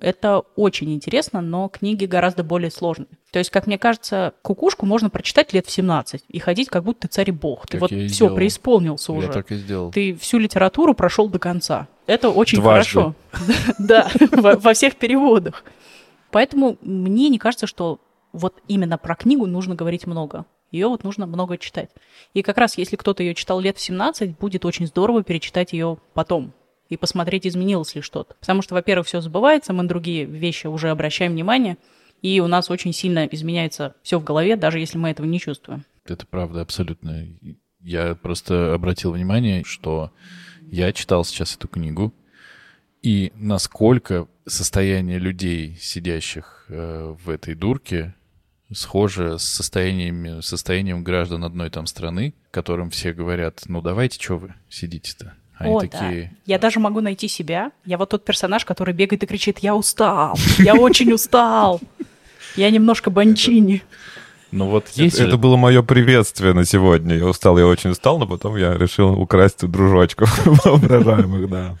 Это очень интересно, но книги гораздо более сложные. То есть, как мне кажется, кукушку можно прочитать лет в 17 и ходить, как будто ты царь и бог. Ты Так вот я и все сделал. преисполнился Я уже. так и сделал. Ты всю литературу прошел до конца. Это очень Дважды. хорошо. Да, во во всех переводах. Поэтому мне не кажется, что вот именно про книгу нужно говорить много. Ее вот нужно много читать. И как раз если кто-то ее читал лет в 17, будет очень здорово перечитать ее потом и посмотреть, изменилось ли что-то. Потому что, во-первых, все забывается, мы на другие вещи уже обращаем внимание, и у нас очень сильно изменяется все в голове, даже если мы этого не чувствуем. Это правда, абсолютно. Я просто обратил внимание, что я читал сейчас эту книгу, и насколько состояние людей, сидящих э, в этой дурке, схоже с состоянием, состоянием граждан одной там страны, которым все говорят, ну давайте, что вы сидите-то? Они О, такие, да. Я даже могу найти себя. Я вот тот персонаж, который бегает и кричит, я устал, я очень устал. Я немножко банчини. ну вот есть Это, было мое приветствие на сегодня. Я устал, я очень устал, но потом я решил украсть дружочков воображаемых, да.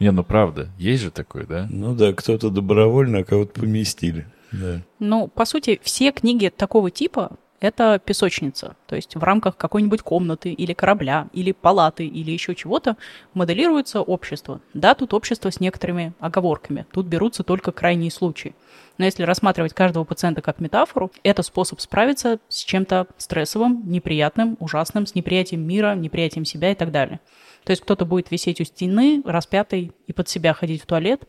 Не, ну правда, есть же такое, да? Ну да, кто-то добровольно, а кого-то поместили. Да. Ну, по сути, все книги такого типа — это песочница. То есть в рамках какой-нибудь комнаты или корабля, или палаты, или еще чего-то моделируется общество. Да, тут общество с некоторыми оговорками. Тут берутся только крайние случаи. Но если рассматривать каждого пациента как метафору, это способ справиться с чем-то стрессовым, неприятным, ужасным, с неприятием мира, неприятием себя и так далее. То есть кто-то будет висеть у стены, распятый, и под себя ходить в туалет,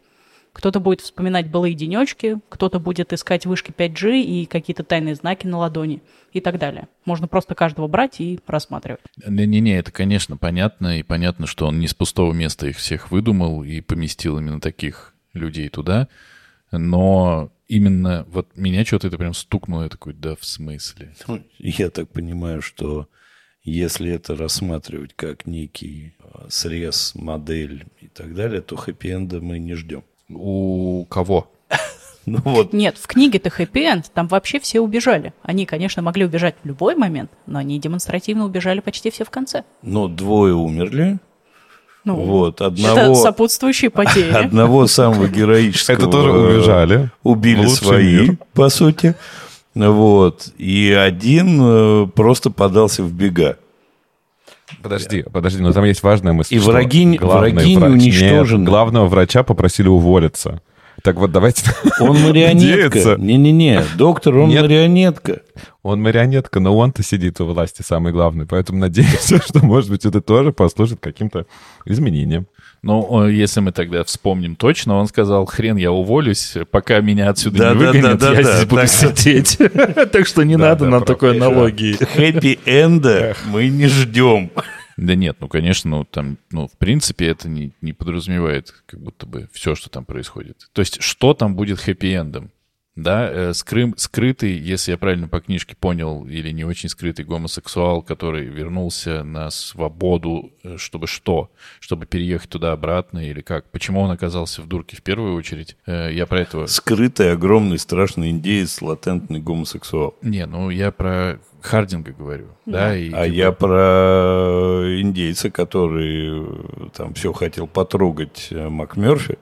кто-то будет вспоминать былые денечки, кто-то будет искать вышки 5G и какие-то тайные знаки на ладони и так далее. Можно просто каждого брать и рассматривать. Не-не-не, это, конечно, понятно, и понятно, что он не с пустого места их всех выдумал и поместил именно таких людей туда, но именно вот меня что-то это прям стукнуло, я такой, да в смысле? Ну, Я так понимаю, что если это рассматривать как некий э, срез, модель и так далее, то хэппи-энда мы не ждем. У кого? Ну вот, Нет, в книге-то хэппи-энд, там вообще все убежали. Они, конечно, могли убежать в любой момент, но они демонстративно убежали почти все в конце. но двое умерли. Ну, Вот, это одного, сопутствующие потери. одного самого героического Это тоже убежали. убили свои, мир. по сути. Вот. И один э, просто подался в бега. Подожди, подожди, но там есть важная мысль. И что враги не- главный враги не врач- уничтожены. Нет, главного врача попросили уволиться. Так вот, давайте... Он марионетка. Не-не-не, доктор, он Нет. марионетка. Он марионетка, но он-то сидит у власти самый главный. Поэтому надеемся, что, может быть, это тоже послужит каким-то изменением. Ну, если мы тогда вспомним точно, он сказал, хрен, я уволюсь, пока меня отсюда Да, не да, выгонят, да, я да, здесь буду так. сидеть. Так что не Да, надо да, нам такой аналогии. Хэппи-энда мы не ждем. Да нет, ну, конечно, ну, там, ну, в принципе, это не, не подразумевает как будто бы все, что там происходит. То есть, что там будет хэппи-эндом? Да, э, скрым, скрытый, если я правильно по книжке понял, или не очень скрытый гомосексуал, который вернулся на свободу, э, чтобы что? Чтобы переехать туда-обратно или как? Почему он оказался в дурке в первую очередь? Э, Я про этого... Скрытый, огромный, страшный индеец, латентный гомосексуал. Не, ну я про Хардинга говорю, да, и А типа- я про индейца, который э, там все хотел потрогать э, МакМерфи.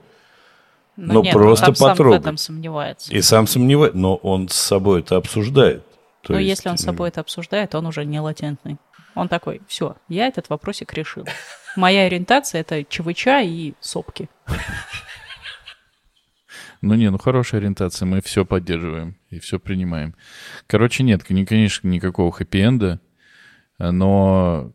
Но Ну, нет, просто он там сам в потрогать. этом сомневается. И сам сомневается, но он с собой это обсуждает. То Но есть, если он с собой это обсуждает, он уже не латентный. Он такой, все, я этот вопросик решил. Моя ориентация — это ЧВЧ и сопки. Ну не, ну хорошая ориентация, мы все поддерживаем и все принимаем. Короче, нет, конечно, никакого хэппи-энда, но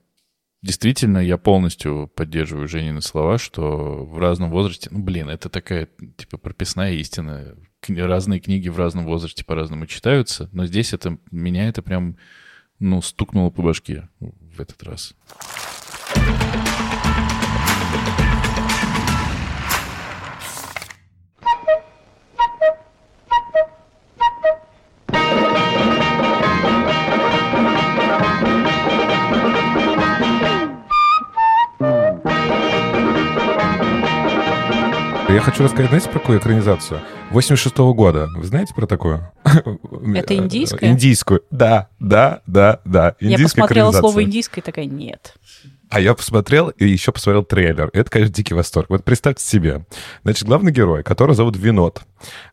действительно я полностью поддерживаю Женины слова, что в разном возрасте, ну блин, это такая типа прописная истина. Разные книги в разном возрасте по-разному читаются, но здесь это меня это прям ну стукнуло по башке в этот раз. Я хочу рассказать, знаете, про какую экранизацию? 86 -го года. Вы знаете про такое? Это индийское? Индийскую. Да, да, да, да. Я посмотрела слово индийское и такая, нет. А я посмотрел и еще посмотрел трейлер. Это, конечно, дикий восторг. Вот представьте себе. Значит, главный герой, которого зовут Винод,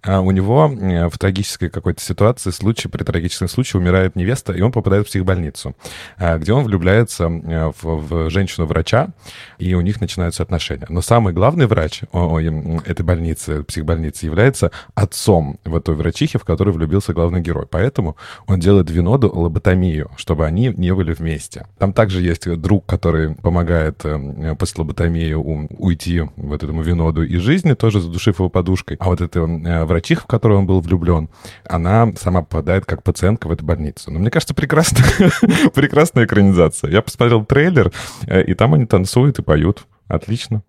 а у него э, в трагической какой-то ситуации, случае, при трагическом случае умирает невеста, и он попадает в психбольницу, а, где он влюбляется э, в, в женщину-врача, и у них начинаются отношения. Но самый главный врач этой больницы, психбольницы, является отцом в той врачихе, в которой влюбился главный герой. Поэтому он делает Виноду лоботомию, чтобы они не были вместе. Там также есть друг, который помогает э, после лоботомии уйти вот этому Виноду из жизни, тоже задушив его подушкой. А вот эта э, врачиха, в которую он был влюблен, она сама попадает как пациентка в эту больницу. Но мне кажется, прекрасно, прекрасная экранизация. Я посмотрел трейлер, э, и там они танцуют и поют. Отлично.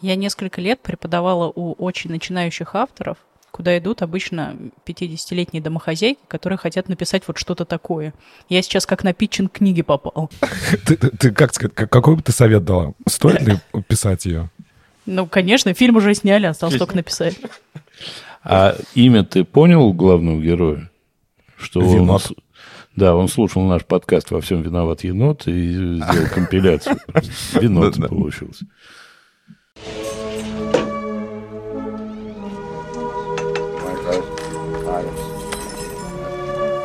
Я несколько лет преподавала у очень начинающих авторов, куда идут обычно 50-летние домохозяйки, которые хотят написать вот что-то такое. Я сейчас как на питчинг книги попал. Ты, как сказать, какой бы ты совет дала? Стоит ли писать ее? Ну, конечно, фильм уже сняли, осталось только написать. А имя ты понял главного героя? Что. Он, да, он слушал наш подкаст «Во всем виноват енот» и сделал компиляцию. Винот получился.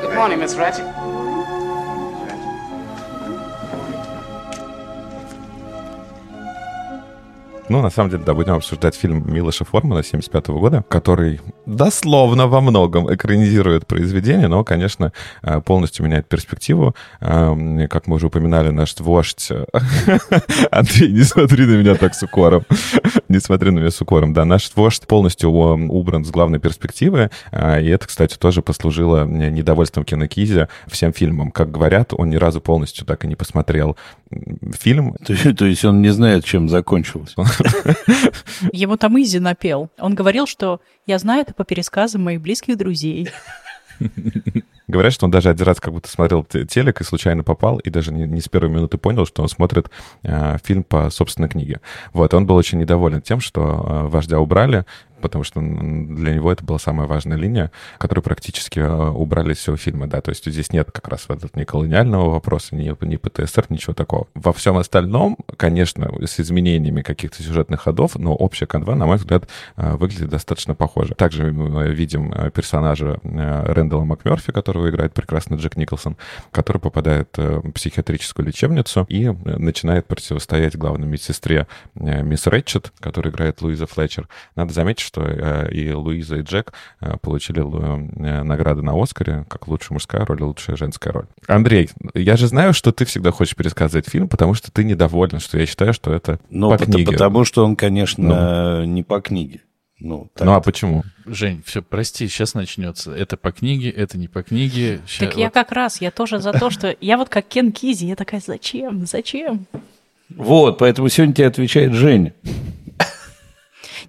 Good morning, Miss Ratchet. Ну, на самом деле, да, будем обсуждать фильм Милоша Формана 75 года, который дословно во многом экранизирует произведение, но, конечно, э, полностью меняет перспективу. Э, как мы уже упоминали, наш вождь... Андрей, не смотри на меня так с укором. Не смотри на меня с укором. Да, наш вождь полностью убран с главной перспективы, э, и это, кстати, тоже послужило недовольством кинокизи всем фильмам. Как говорят, он ни разу полностью так и не посмотрел фильм. То, есть он не знает, чем закончилось. Ему там Изи напел. Он говорил, что я знаю это по пересказам моих близких друзей. Говорят, что он даже один раз как будто смотрел телек и случайно попал, и даже не, не с первой минуты понял, что он смотрит э, фильм по собственной книге. Вот, он был очень недоволен тем, что э, вождя убрали, потому что для него это была самая важная линия, которую практически э, убрали из всего фильма, да, то есть здесь нет как раз вот ни колониального вопроса, ни, ни ПТСР, ничего такого. Во всем остальном, конечно, с изменениями каких-то сюжетных ходов, но общая канва, на мой взгляд, э, выглядит достаточно похоже. Также мы видим э, персонажа Рэндала МакМерфи, которого играет прекрасно Джек Николсон, который попадает в психиатрическую лечебницу и начинает противостоять главной медсестре мисс Рэтчет, которая играет Луиза Флетчер. Надо заметить, что э, и Луиза, и Джек э, получили э, награды на Оскаре как лучшая мужская роль и лучшая женская роль. Андрей, я же знаю, что ты всегда хочешь пересказывать фильм, потому что ты недоволен, что я считаю, что это ну, по потому, книге. Потому что он, конечно, ну. не по книге. Ну, так. ну а почему? Жень, все, прости, сейчас начнется. Это по книге, это не по книге. Ща, так вот. я как раз, я тоже за то, что... Я вот как Кен Кизи, я такая, зачем, зачем? Вот, поэтому сегодня тебе отвечает Женя.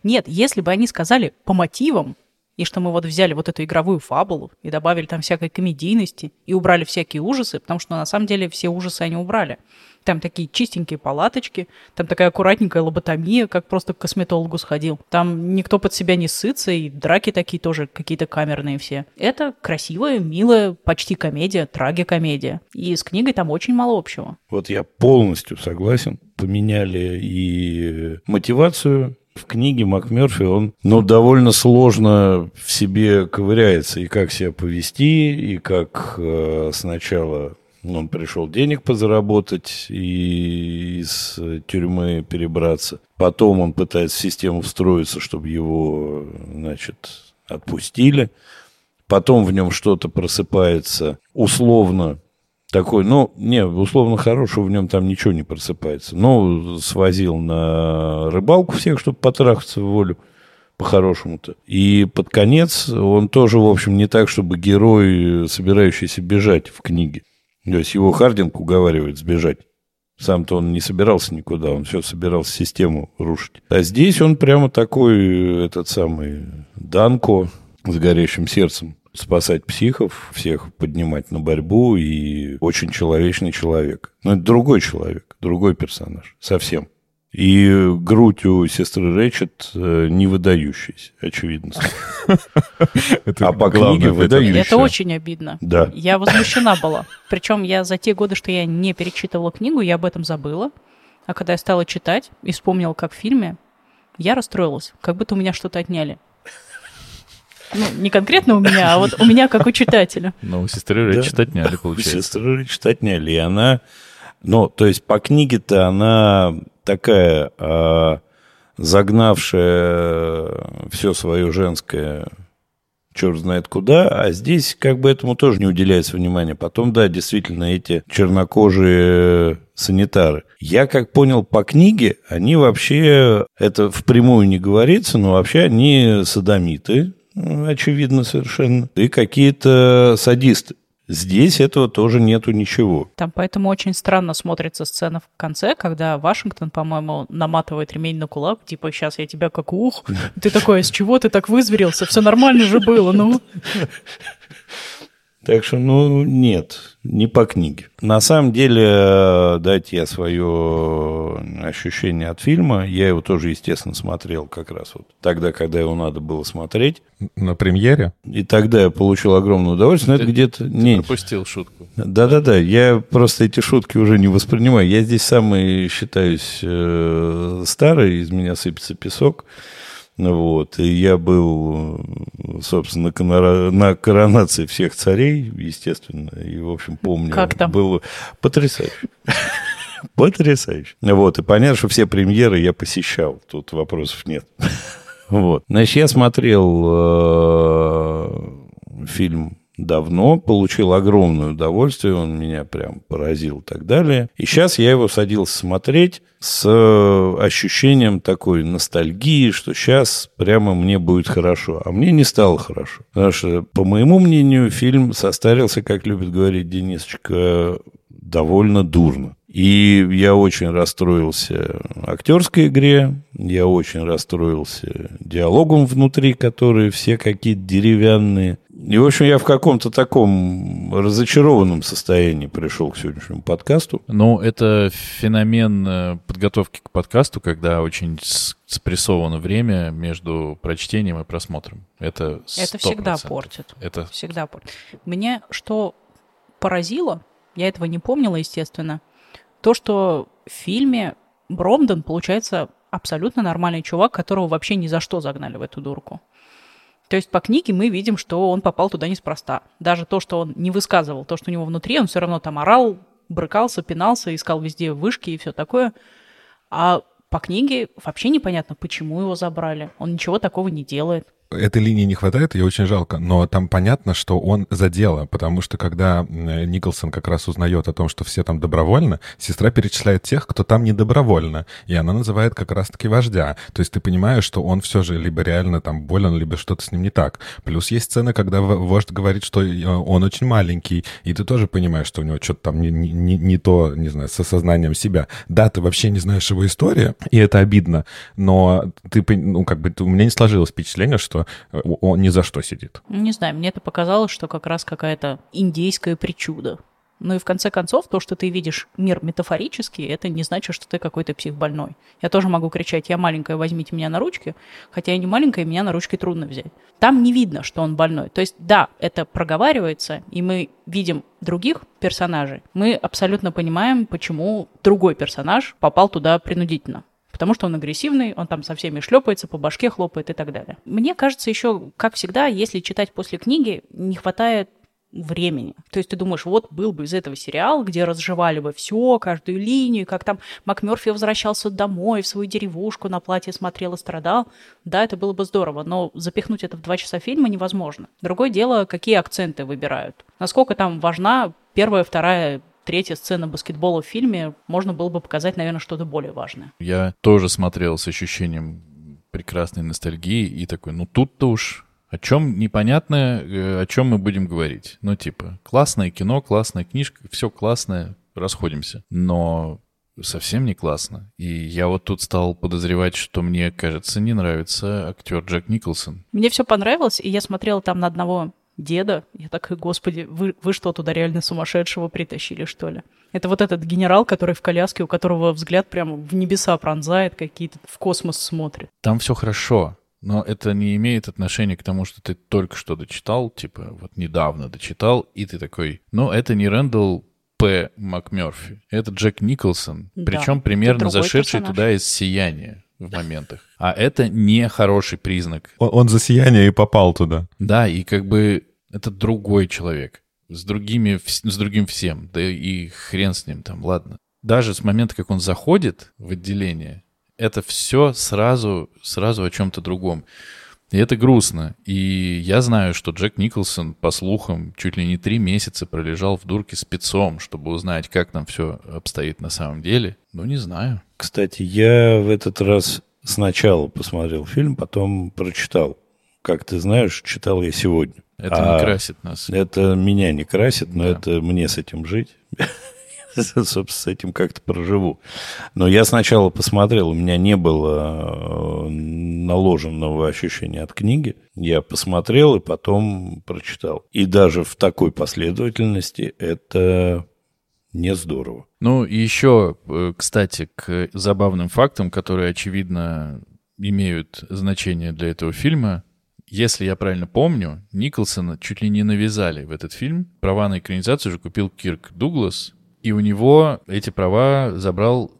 Нет, если бы они сказали по мотивам, и что мы вот взяли вот эту игровую фабулу и добавили там всякой комедийности и убрали всякие ужасы, потому что на самом деле все ужасы они убрали. Там такие чистенькие палаточки, там такая аккуратненькая лоботомия, как просто к косметологу сходил. Там никто под себя не сытся, и драки такие тоже какие-то камерные все. Это красивая, милая, почти комедия, трагикомедия. И с книгой там очень мало общего. Вот я полностью согласен. Поменяли и мотивацию, в книге МакМерфи он, ну, довольно сложно в себе ковыряется, и как себя повести, и как э, сначала он пришел денег позаработать и из тюрьмы перебраться. Потом он пытается в систему встроиться, чтобы его, значит, отпустили. Потом в нем что-то просыпается условно такой, ну, не, условно хорошего в нем там ничего не просыпается. Ну, свозил на рыбалку всех, чтобы потрахаться в волю по-хорошему-то. И под конец он тоже, в общем, не так, чтобы герой, собирающийся бежать в книге. То есть его Хардинг уговаривает сбежать. Сам-то он не собирался никуда, он все собирался систему рушить. А здесь он прямо такой, этот самый Данко с горящим сердцем спасать психов, всех поднимать на борьбу и очень человечный человек. Но это другой человек, другой персонаж, совсем. И грудь у сестры Рэчет э, не выдающаяся, очевидно. А по книге выдающаяся. Это очень обидно. Да. Я возмущена была. Причем я за те годы, что я не перечитывала книгу, я об этом забыла. А когда я стала читать и вспомнила, как в фильме, я расстроилась, как будто у меня что-то отняли. Ну, не конкретно у меня, а вот у меня как у читателя. Но у сестры Да. читать не надо, получается. Сестры Рэчет отняли, и она... Ну, то есть по книге-то она такая, а, загнавшая все свое женское черт знает куда, а здесь как бы этому тоже не уделяется внимания. Потом, да, действительно, эти чернокожие санитары. Я как понял по книге, они вообще, это впрямую не говорится, но вообще они садомиты, очевидно совершенно, и какие-то садисты. Здесь этого тоже нету ничего. Там поэтому очень странно смотрится сцена в конце, когда Вашингтон, по-моему, наматывает ремень на кулак, типа, сейчас я тебя как ух. Ты такой, «А с чего ты так вызверился? Все нормально же было, ну. Так что, ну, нет, не по книге. На самом деле, э, дайте я свое ощущение от фильма. Я его тоже, естественно, смотрел как раз вот тогда, когда его надо было смотреть. На премьере? И тогда я получил огромное удовольствие. Но это Ты- где-то... Не, Пропустил шутку. да-да-да, я просто эти шутки уже не воспринимаю. Я здесь самый считаюсь э, старый, из меня сыпется песок. Вот. И я был, собственно, на коронации всех царей, естественно. И, в общем, помню. Как там? Было потрясающе. Потрясающе. Вот. И понятно, что все премьеры я посещал. Тут вопросов нет. Вот. Значит, я смотрел э, фильм давно, получил огромное удовольствие, он меня прям поразил и так далее. И сейчас я его садился смотреть с э, ощущением такой ностальгии, что сейчас прямо мне будет хорошо. А мне не стало хорошо. Потому что, по моему мнению, фильм состарился, как любит говорить Денисочка, довольно дурно. И я очень расстроился актерской игре, я очень расстроился диалогом внутри, которые все какие-то деревянные. И, в общем, я в каком-то таком разочарованном состоянии пришел к сегодняшнему подкасту. Ну, это феномен э, подготовки к подкасту, когда очень спрессовано время между прочтением и просмотром. Это Это всегда 100%. портит. Это Всегда портит. Мне что поразило, я этого не помнила, естественно, то, что в фильме Бромден, получается, абсолютно нормальный чувак, которого вообще ни за что загнали в эту дурку. То есть по книге мы видим, что он попал туда неспроста. Даже то, что он не высказывал, то, что у него внутри, он все равно там орал, брыкался, пинался, искал везде вышки и все такое. А по книге вообще непонятно, почему его забрали. Он ничего такого не делает. Этой линии не хватает, и очень жалко. Но там понятно, что он за дело, потому что когда Николсон как раз узнает о том, что все там добровольно, сестра перечисляет тех, кто там не добровольно, и она называет как раз-таки вождя. То есть ты понимаешь, что он все же либо реально там болен, либо что-то с ним не так. Плюс есть сцена, когда вождь говорит, что э, он очень маленький, и ты тоже понимаешь, что у него что-то там не, не- не- то, не знаю, с осознанием себя. Да, ты вообще не знаешь его историю, и это обидно, но ты, ну, как бы, у меня не сложилось впечатление, что э, он ни за что сидит. Не знаю, мне это показалось, что как раз какая-то индейская причуда. Ну и в конце концов, то, что ты видишь мир метафорический, это не значит, что ты какой-то психбольной. Я тоже могу кричать, я маленькая, возьмите меня на ручки, хотя я не маленькая, меня на ручки трудно взять. Там не видно, что он больной. То есть, да, это проговаривается, и мы видим других персонажей. Мы абсолютно понимаем, почему другой персонаж попал туда принудительно потому что он агрессивный, он там со всеми шлепается, по башке хлопает и так далее. Мне кажется, еще, как всегда, если читать после книги, не хватает времени. То есть ты думаешь, вот был бы из этого сериал, где разжевали бы все, каждую линию, как там МакМерфи возвращался домой в свою деревушку, на платье смотрел и страдал. Да, это было бы здорово, но запихнуть это в два часа фильма невозможно. Другое дело, какие акценты выбирают. Насколько там важна первая, вторая, третья сцена баскетбола в фильме, можно было бы показать, наверное, что-то более важное. Я тоже смотрел с ощущением прекрасной ностальгии и такой, ну тут-то уж о чем непонятно, э, о чем мы будем говорить. Ну типа, классное кино, классная книжка, все классное, расходимся. Но совсем не классно. И я вот тут стал подозревать, что мне, кажется, не нравится актер Джек Николсон. Мне все понравилось, и я смотрела там на одного деда. Я так, господи, вы, вы что, туда реально сумасшедшего притащили, что ли? Это вот этот генерал, который в коляске, у которого взгляд прямо в небеса пронзает, какие-то в космос смотрит. Там все хорошо, но это не имеет отношения к тому, что ты только что дочитал, типа вот недавно дочитал, и ты такой, ну это не Рэндалл П. МакМерфи, это Джек Николсон, Да, причем примерно зашедший персонаж. туда из сияния в моментах. А это не хороший признак. Он, он за сияние и попал туда. Да, и как бы это другой человек. С другими, с другим всем. Да и хрен с ним там, ладно. Даже с момента, как он заходит в отделение, это все сразу, сразу о чем-то другом. И это грустно. И я знаю, что Джек Николсон, по слухам, чуть ли не три месяца пролежал в дурке спецом, чтобы узнать, как там все обстоит на самом деле. Ну, не знаю. Кстати, я в этот раз сначала посмотрел фильм, потом прочитал. Как ты знаешь, читал я сегодня. Это А, не красит нас. Это меня не красит, но Да. это мне с этим жить. Собственно, с этим как-то проживу. Но я сначала посмотрел, у меня не было э, наложенного ощущения от книги. Я посмотрел и потом прочитал. И даже в такой последовательности это не здорово. Ну, и еще, э, кстати, к забавным фактам, которые, очевидно, имеют значение для этого фильма. Если я правильно помню, Николсона чуть ли не навязали в этот фильм. Права на экранизацию же купил Кирк Дуглас, и у него эти права забрал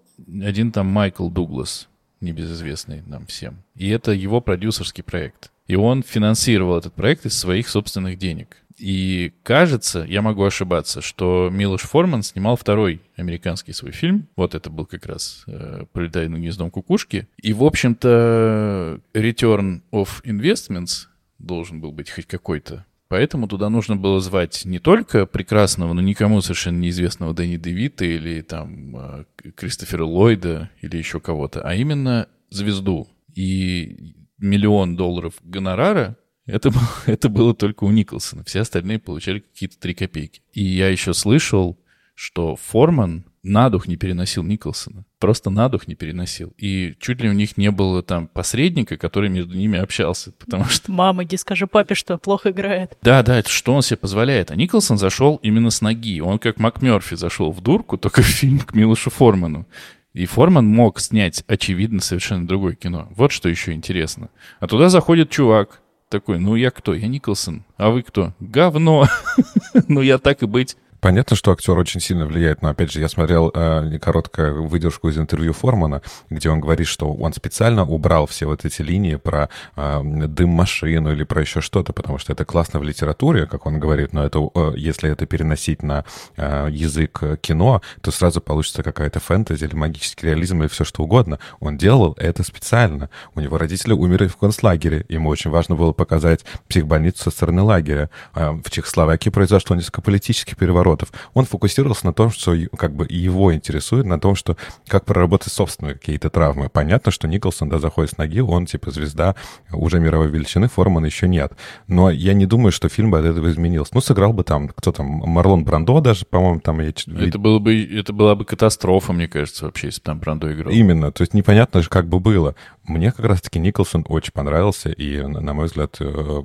один там Майкл Дуглас, небезызвестный нам всем. И это его продюсерский проект. И он финансировал этот проект из своих собственных денег. И кажется, я могу ошибаться, что Милош Форман снимал второй американский свой фильм. Вот это был как раз э, «Пролетая над гнездом кукушки». И, в общем-то, Return of Investments должен был быть хоть какой-то. Поэтому туда нужно было звать не только прекрасного, но никому совершенно неизвестного Дэнни Девита или там э, Кристофера Ллойда или еще кого-то, а именно звезду. И миллион долларов гонорара это, это было только у Николсона. Все остальные получали какие-то три копейки. И я еще слышал, что Форман на дух не переносил Николсона. Просто на дух не переносил. И чуть ли у них не было там посредника, который между ними общался. Потому что Мама, иди скажи папе, что плохо играет. да, да, это что он себе позволяет? А Николсон зашел именно с ноги. Он как МакМерфи зашел в дурку, только в фильм к Милошу Форману. И Форман мог снять, очевидно, совершенно другое кино. Вот что еще интересно. А туда заходит чувак такой, ну я кто? Я Николсон. А вы кто? Говно. Ну я так и быть. Понятно, что актер очень сильно влияет, но опять же, я смотрел э, короткую выдержку из интервью Формана, где он говорит, что он специально убрал все вот эти линии про э, дым машину или про еще что-то, потому что это классно в литературе, как он говорит, но это э, если это переносить на э, язык кино, то сразу получится какая-то фэнтези или магический реализм или все что угодно. Он делал это специально. У него родители умерли в концлагере. Ему очень важно было показать психбольницу со стороны лагеря. Э, В Чехословакии произошло несколько политических переворотов. Он фокусировался на том, что как бы его интересует, на том, что как проработать собственные какие-то травмы. Понятно, что Николсон, да, заходит с ноги, он типа звезда уже мировой величины, Форман еще нет. Но я не думаю, что фильм бы от этого изменился. Ну, сыграл бы там, кто там, Марлон Брандо даже, по-моему, там я Это, было бы, это была бы катастрофа, мне кажется, вообще, если бы там Брандо играл. Именно, то есть непонятно же, как бы было. Мне как раз-таки Николсон очень понравился, и, на мой взгляд, э,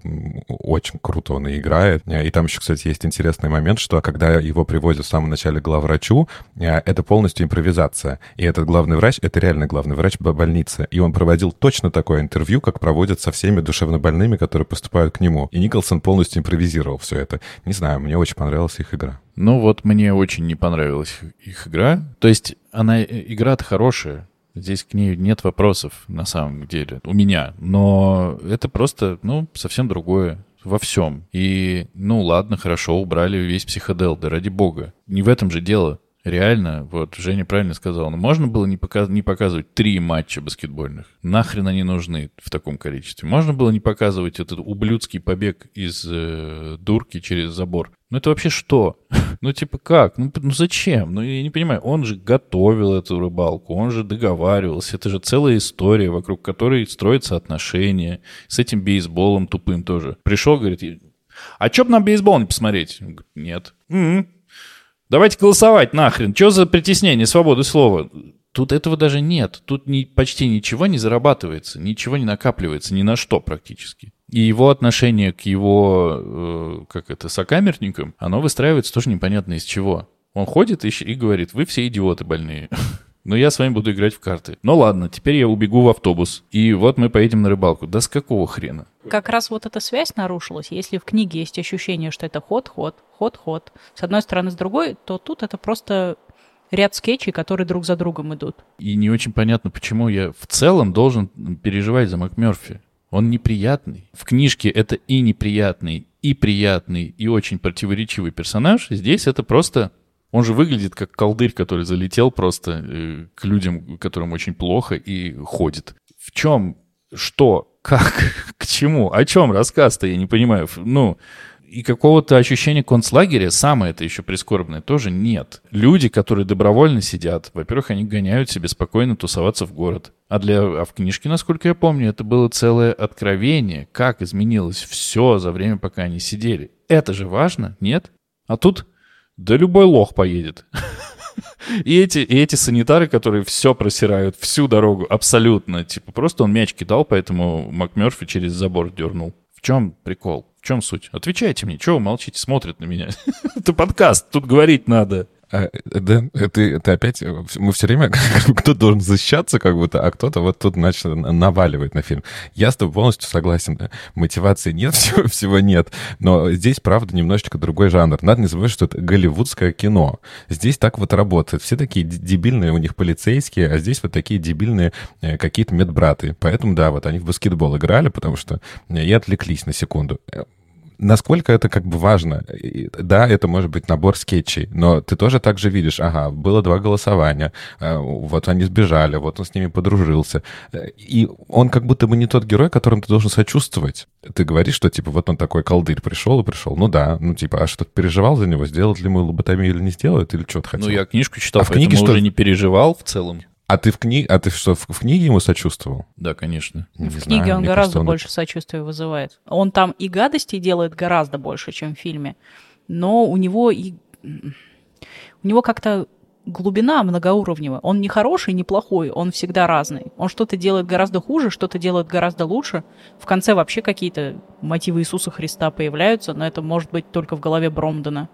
очень круто он и играет. И там еще, кстати, есть интересный момент, что когда его привозят в самом начале главврачу, э, это полностью импровизация. И этот главный врач, это реально главный врач больницы. И он проводил точно такое интервью, как проводят со всеми душевнобольными, которые поступают к нему. И Николсон полностью импровизировал все это. Не знаю, мне очень понравилась их игра. Ну вот мне очень не понравилась их игра. То есть она, э, игра-то хорошая. Здесь к ней нет вопросов на самом деле. У меня. Но это просто, ну, совсем другое. Во всем. И, ну, ладно, хорошо, убрали весь психодел, да ради бога. Не в этом же дело. Реально, вот Женя правильно сказал, ну, можно было не, показ- не показывать три матча баскетбольных. Нахрен они нужны в таком количестве. Можно было не показывать этот ублюдский побег из э, дурки через забор. Ну это вообще что? ну типа как? Ну, ну зачем? Ну я не понимаю. Он же готовил эту рыбалку, он же договаривался. Это же целая история, вокруг которой строятся отношения. С этим бейсболом тупым тоже. Пришел, говорит, а чё бы нам бейсбол не посмотреть? Нет. «М-м. Давайте голосовать нахрен. Что за притеснение свободы слова? Тут этого даже нет. Тут ни, почти ничего не зарабатывается, ничего не накапливается, ни на что практически. И его отношение к его, э, как это, сокамерникам, оно выстраивается тоже непонятно из чего. Он ходит и, и говорит, вы все идиоты больные. Но я с вами буду играть в карты. Ну ладно, теперь я убегу в автобус. И вот мы поедем на рыбалку. Да с какого хрена? Как раз вот эта связь нарушилась. Если в книге есть ощущение, что это ход-ход, ход-ход, с одной стороны, с другой, то тут это просто ряд скетчей, которые друг за другом идут. И не очень понятно, почему я в целом должен переживать за МакМерфи. Он неприятный. В книжке это и неприятный, и приятный, и очень противоречивый персонаж. Здесь это просто он же выглядит как колдырь, который залетел просто э, к людям, которым очень плохо, и ходит. В чем, что, как, к чему, о чем рассказ-то, я не понимаю. Ну, и какого-то ощущения концлагеря, самое это еще прискорбное, тоже нет. Люди, которые добровольно сидят, во-первых, они гоняют себе спокойно тусоваться в город. А, для, а в книжке, насколько я помню, это было целое откровение, как изменилось все за время, пока они сидели. Это же важно, нет? А тут да любой лох поедет. И эти, и эти санитары, которые все просирают всю дорогу, абсолютно. Типа просто он мяч кидал, поэтому МакМерфи через забор дернул. В чем прикол? В чем суть? Отвечайте мне, чего вы молчите, смотрят на меня? Это подкаст, тут говорить надо. А, да, это, это опять... Мы все время... Кто должен защищаться как будто, а кто-то вот тут начал наваливать на фильм. Я с тобой полностью согласен. Мотивации нет, всего, всего нет. Но здесь, правда, немножечко другой жанр. Надо не забывать, что это голливудское кино. Здесь так вот работает. Все такие дебильные у них полицейские, а здесь вот такие дебильные э, какие-то медбраты. Поэтому, да, вот они в баскетбол играли, потому что э, и отвлеклись на секунду насколько это как бы важно. Да, это может быть набор скетчей, но ты тоже так же видишь, ага, было два голосования, э, вот они сбежали, вот он с ними подружился. И он как будто бы не тот герой, которым ты должен сочувствовать. Ты говоришь, что типа вот он такой колдырь пришел и пришел. Ну да, ну типа, а что ты переживал за него, сделать ли ему лоботомию или не сделает, или что-то хотел? Ну я книжку читал, а в книге что... уже не переживал в целом. А ты в книге, а ты что, в, в книге ему сочувствовал? Да, конечно. Не в знаю, книге он гораздо кажется, он... больше сочувствия вызывает. Он там и гадостей делает гораздо больше, чем в фильме, но у него и у него как-то глубина многоуровневая. Он не хороший, не плохой, он всегда разный. Он что-то делает гораздо хуже, что-то делает гораздо лучше. В конце вообще какие-то мотивы Иисуса Христа появляются, но это может быть только в голове Бромдена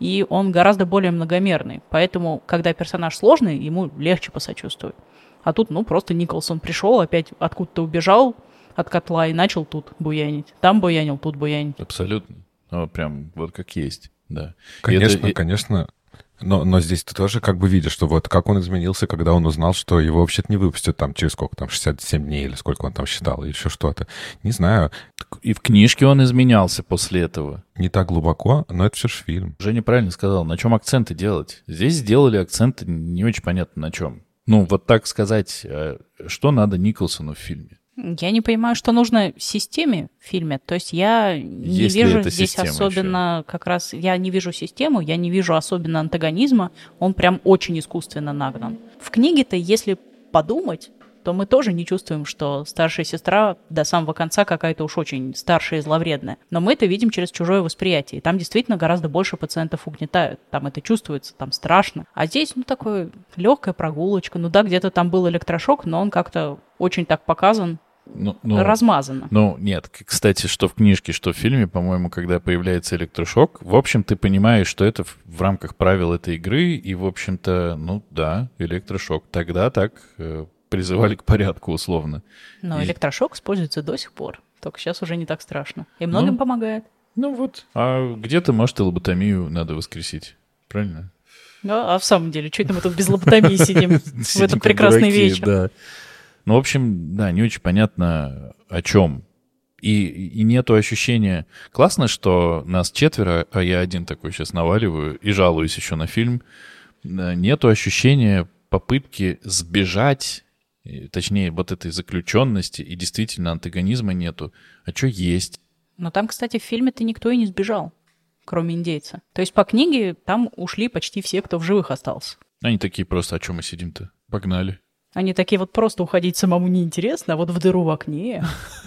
и он гораздо более многомерный. Поэтому, когда персонаж сложный, ему легче посочувствовать. А тут, ну, просто Николсон пришел, опять откуда-то убежал от котла и начал тут буянить. Там буянил, тут буянить. Абсолютно. Ну, прям вот как есть, да. Конечно, это... конечно. Но, но здесь ты тоже как бы видишь, что вот как он изменился, когда он узнал, что его вообще-то не выпустят там через сколько там, 67 дней или сколько он там считал, или еще что-то. Не знаю. И в книжке он изменялся после этого. Не так глубоко, но это все же фильм. Женя правильно сказал, на чем акценты делать. Здесь сделали акценты не очень понятно на чем. Ну, вот так сказать, э, что надо Николсону в фильме? Я не понимаю, что нужно системе в фильме. То есть я не есть вижу здесь особенно еще? как раз... Я не вижу систему, я не вижу особенно антагонизма. Он прям очень искусственно нагнан. В книге-то, если подумать, то мы тоже не чувствуем, что старшая сестра до самого конца какая-то уж очень старшая и зловредная. Но мы это видим через чужое восприятие. И там действительно гораздо больше пациентов угнетают. Там это чувствуется, там страшно. А здесь, ну, такое легкая прогулочка. Ну да, где-то там был электрошок, но он как-то очень так показан, ну, ну, размазано. Ну, нет, кстати, что в книжке, что в фильме, по-моему, когда появляется электрошок, в общем, ты понимаешь, что это в, в рамках правил этой игры, и, в общем-то, ну да, электрошок. Тогда так э, призывали к порядку, условно. Но и... электрошок используется до сих пор. Только сейчас уже не так страшно. И многим ну, помогает. Ну вот. А где-то, может, и лоботомию надо воскресить. Правильно? Ну, а в самом деле, что это мы тут без лоботомии сидим в этот прекрасный вечер? Ну, в общем, да, не очень понятно, о чем. И, и нету ощущения... Классно, что нас четверо, а я один такой сейчас наваливаю и жалуюсь еще на фильм. Нету ощущения попытки сбежать точнее, вот этой заключенности, и действительно антагонизма нету. А что есть? Но там, кстати, в фильме-то никто и не сбежал, кроме индейца. То есть по книге там ушли почти все, кто в живых остался. Они такие просто, а чем мы сидим-то? Погнали. Они такие вот просто уходить самому неинтересно, а вот в дыру в окне.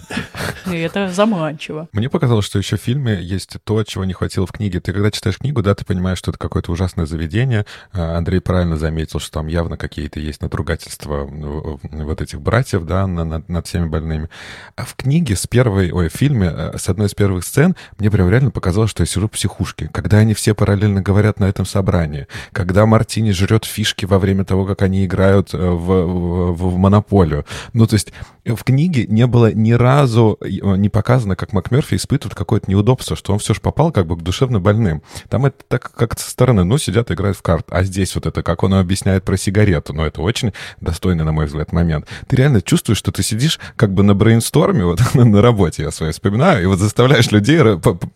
И это заманчиво. Мне показалось, что еще в фильме есть то, чего не хватило в книге. Ты когда читаешь книгу, да, ты понимаешь, что это какое-то ужасное заведение. А, Андрей правильно заметил, что там явно какие-то есть надругательства вот этих братьев, да, над, над всеми больными. А в книге с первой, ой, в фильме, э, с одной из первых сцен, мне прям реально показалось, что я сижу в психушке. Когда они все параллельно говорят на этом собрании, когда Мартини жрет фишки во время того, как они играют э, в, в, монополию. Ну, то есть в книге не было ни разу э, не показано, как МакМерфи испытывает какое-то неудобство, что он все же попал как бы к душевно больным. Там это так как со стороны, ну, сидят и играют в карт. А здесь вот это, как он объясняет про сигарету, ну, это очень достойный, на мой взгляд, момент. Ты реально чувствуешь, что ты сидишь как бы на брейнсторме, вот на работе я своей вспоминаю, и вот заставляешь людей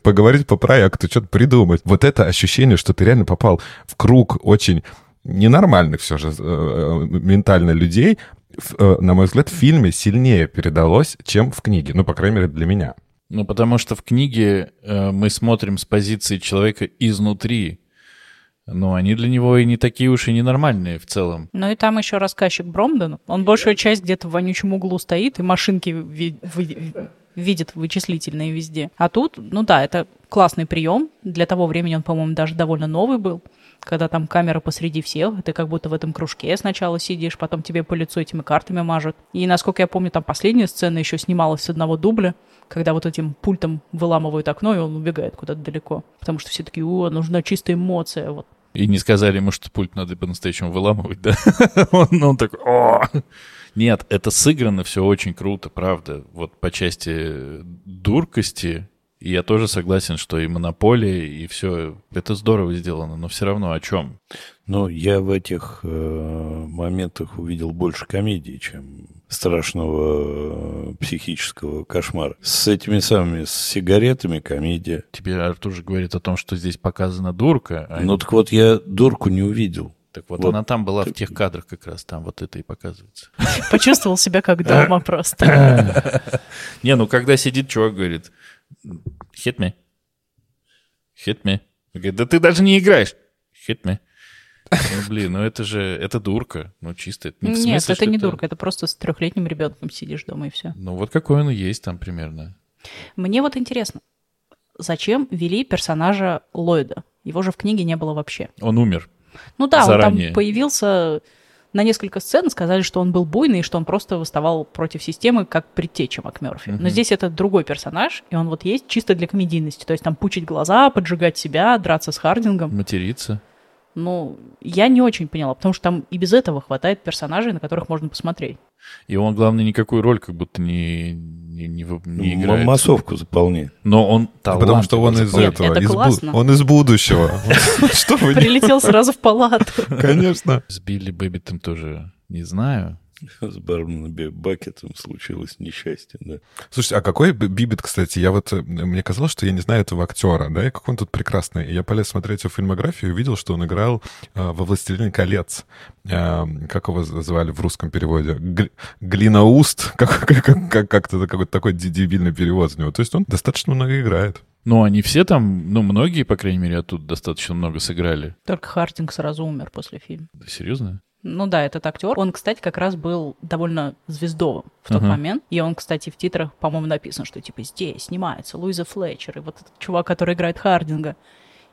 поговорить по проекту, что-то придумать. Вот это ощущение, что ты реально попал в круг очень ненормальных все же э, э, ментально людей, э, на мой взгляд, в фильме сильнее передалось, чем в книге. Ну, по крайней мере, для меня. Ну, потому что в книге мы смотрим с позиции человека изнутри. Но они для него и не такие уж и ненормальные в целом. Ну и там еще рассказчик Бромден. Он большую часть где-то в вонючем углу стоит и машинки ви- ви- видит вычислительные везде. А тут, ну да, это классный прием. Для того времени он, по-моему, даже довольно новый был когда там камера посреди всех, ты как будто в этом кружке сначала сидишь, потом тебе по лицу этими картами мажут. И, насколько я помню, там последняя сцена еще снималась с одного дубля, когда вот этим пультом выламывают окно, и он убегает куда-то далеко. Потому что все таки о, нужна чистая эмоция, вот. И не сказали ему, что пульт надо по-настоящему выламывать, да? он, он такой, о! Нет, это сыграно все очень круто, правда. Вот по части дуркости и я тоже согласен, что и монополия, и все это здорово сделано, но все равно о чем? Ну, я в этих э, моментах увидел больше комедии, чем страшного э, психического кошмара. С этими самыми с сигаретами комедия. Тебе Артур же говорит о том, что здесь показана дурка. А ну, так вот я дурку не увидел. Так вот, вот она там была так... в тех кадрах как раз, там вот это и показывается. Почувствовал себя как дома просто. Не, ну когда сидит чувак, говорит, hit me. Hit me. Говорит, да ты даже не играешь. Hit me. Ну, блин, ну это же, это дурка. Ну, чисто. Не Нет, смысле, это не это... дурка, это просто с трехлетним ребенком сидишь дома и все. Ну, вот какой он и есть там примерно. Мне вот интересно, зачем вели персонажа Ллойда? Его же в книге не было вообще. Он умер. Ну да, Заранее. он там появился на несколько сцен сказали, что он был буйный, и что он просто выставал против системы, как предтеча МакМерфи. Uh-huh. Но здесь это другой персонаж, и он вот есть чисто для комедийности. То есть там пучить глаза, поджигать себя, драться с Хардингом. Материться. Ну, я не очень поняла, потому что там и без этого хватает персонажей, на которых можно посмотреть. И он, главное, никакую роль как будто не, не, не, не играет. Массовку заполняет. Но он талант. Потому что он из Нет, этого, из бу- он из будущего. Прилетел сразу в палату. Конечно. С Билли Бэббитом тоже не знаю. С барменом Бакетом случилось несчастье, да. Слушайте, а какой Бэббит, кстати, я вот, мне казалось, что я не знаю этого актера, да, и как он тут прекрасный. Я полез смотреть его фильмографию и увидел, что он играл э, во «Властелине колец». Э, как его звали в русском переводе? Г- Гнилоуст? Как, как, как, как-то какой-то такой дебильный перевод у него. То есть он достаточно много играет. Ну, они все там, ну, многие, по крайней мере, оттуда достаточно много сыграли. Только Хартинг сразу умер после фильма. Да, серьезно? Ну да, этот актер. Он, кстати, как раз был довольно звездовым в тот uh-huh. момент. И он, кстати, в титрах, по-моему, написан, что типа здесь снимается Луиза Флетчер и вот этот чувак, который играет Хардинга.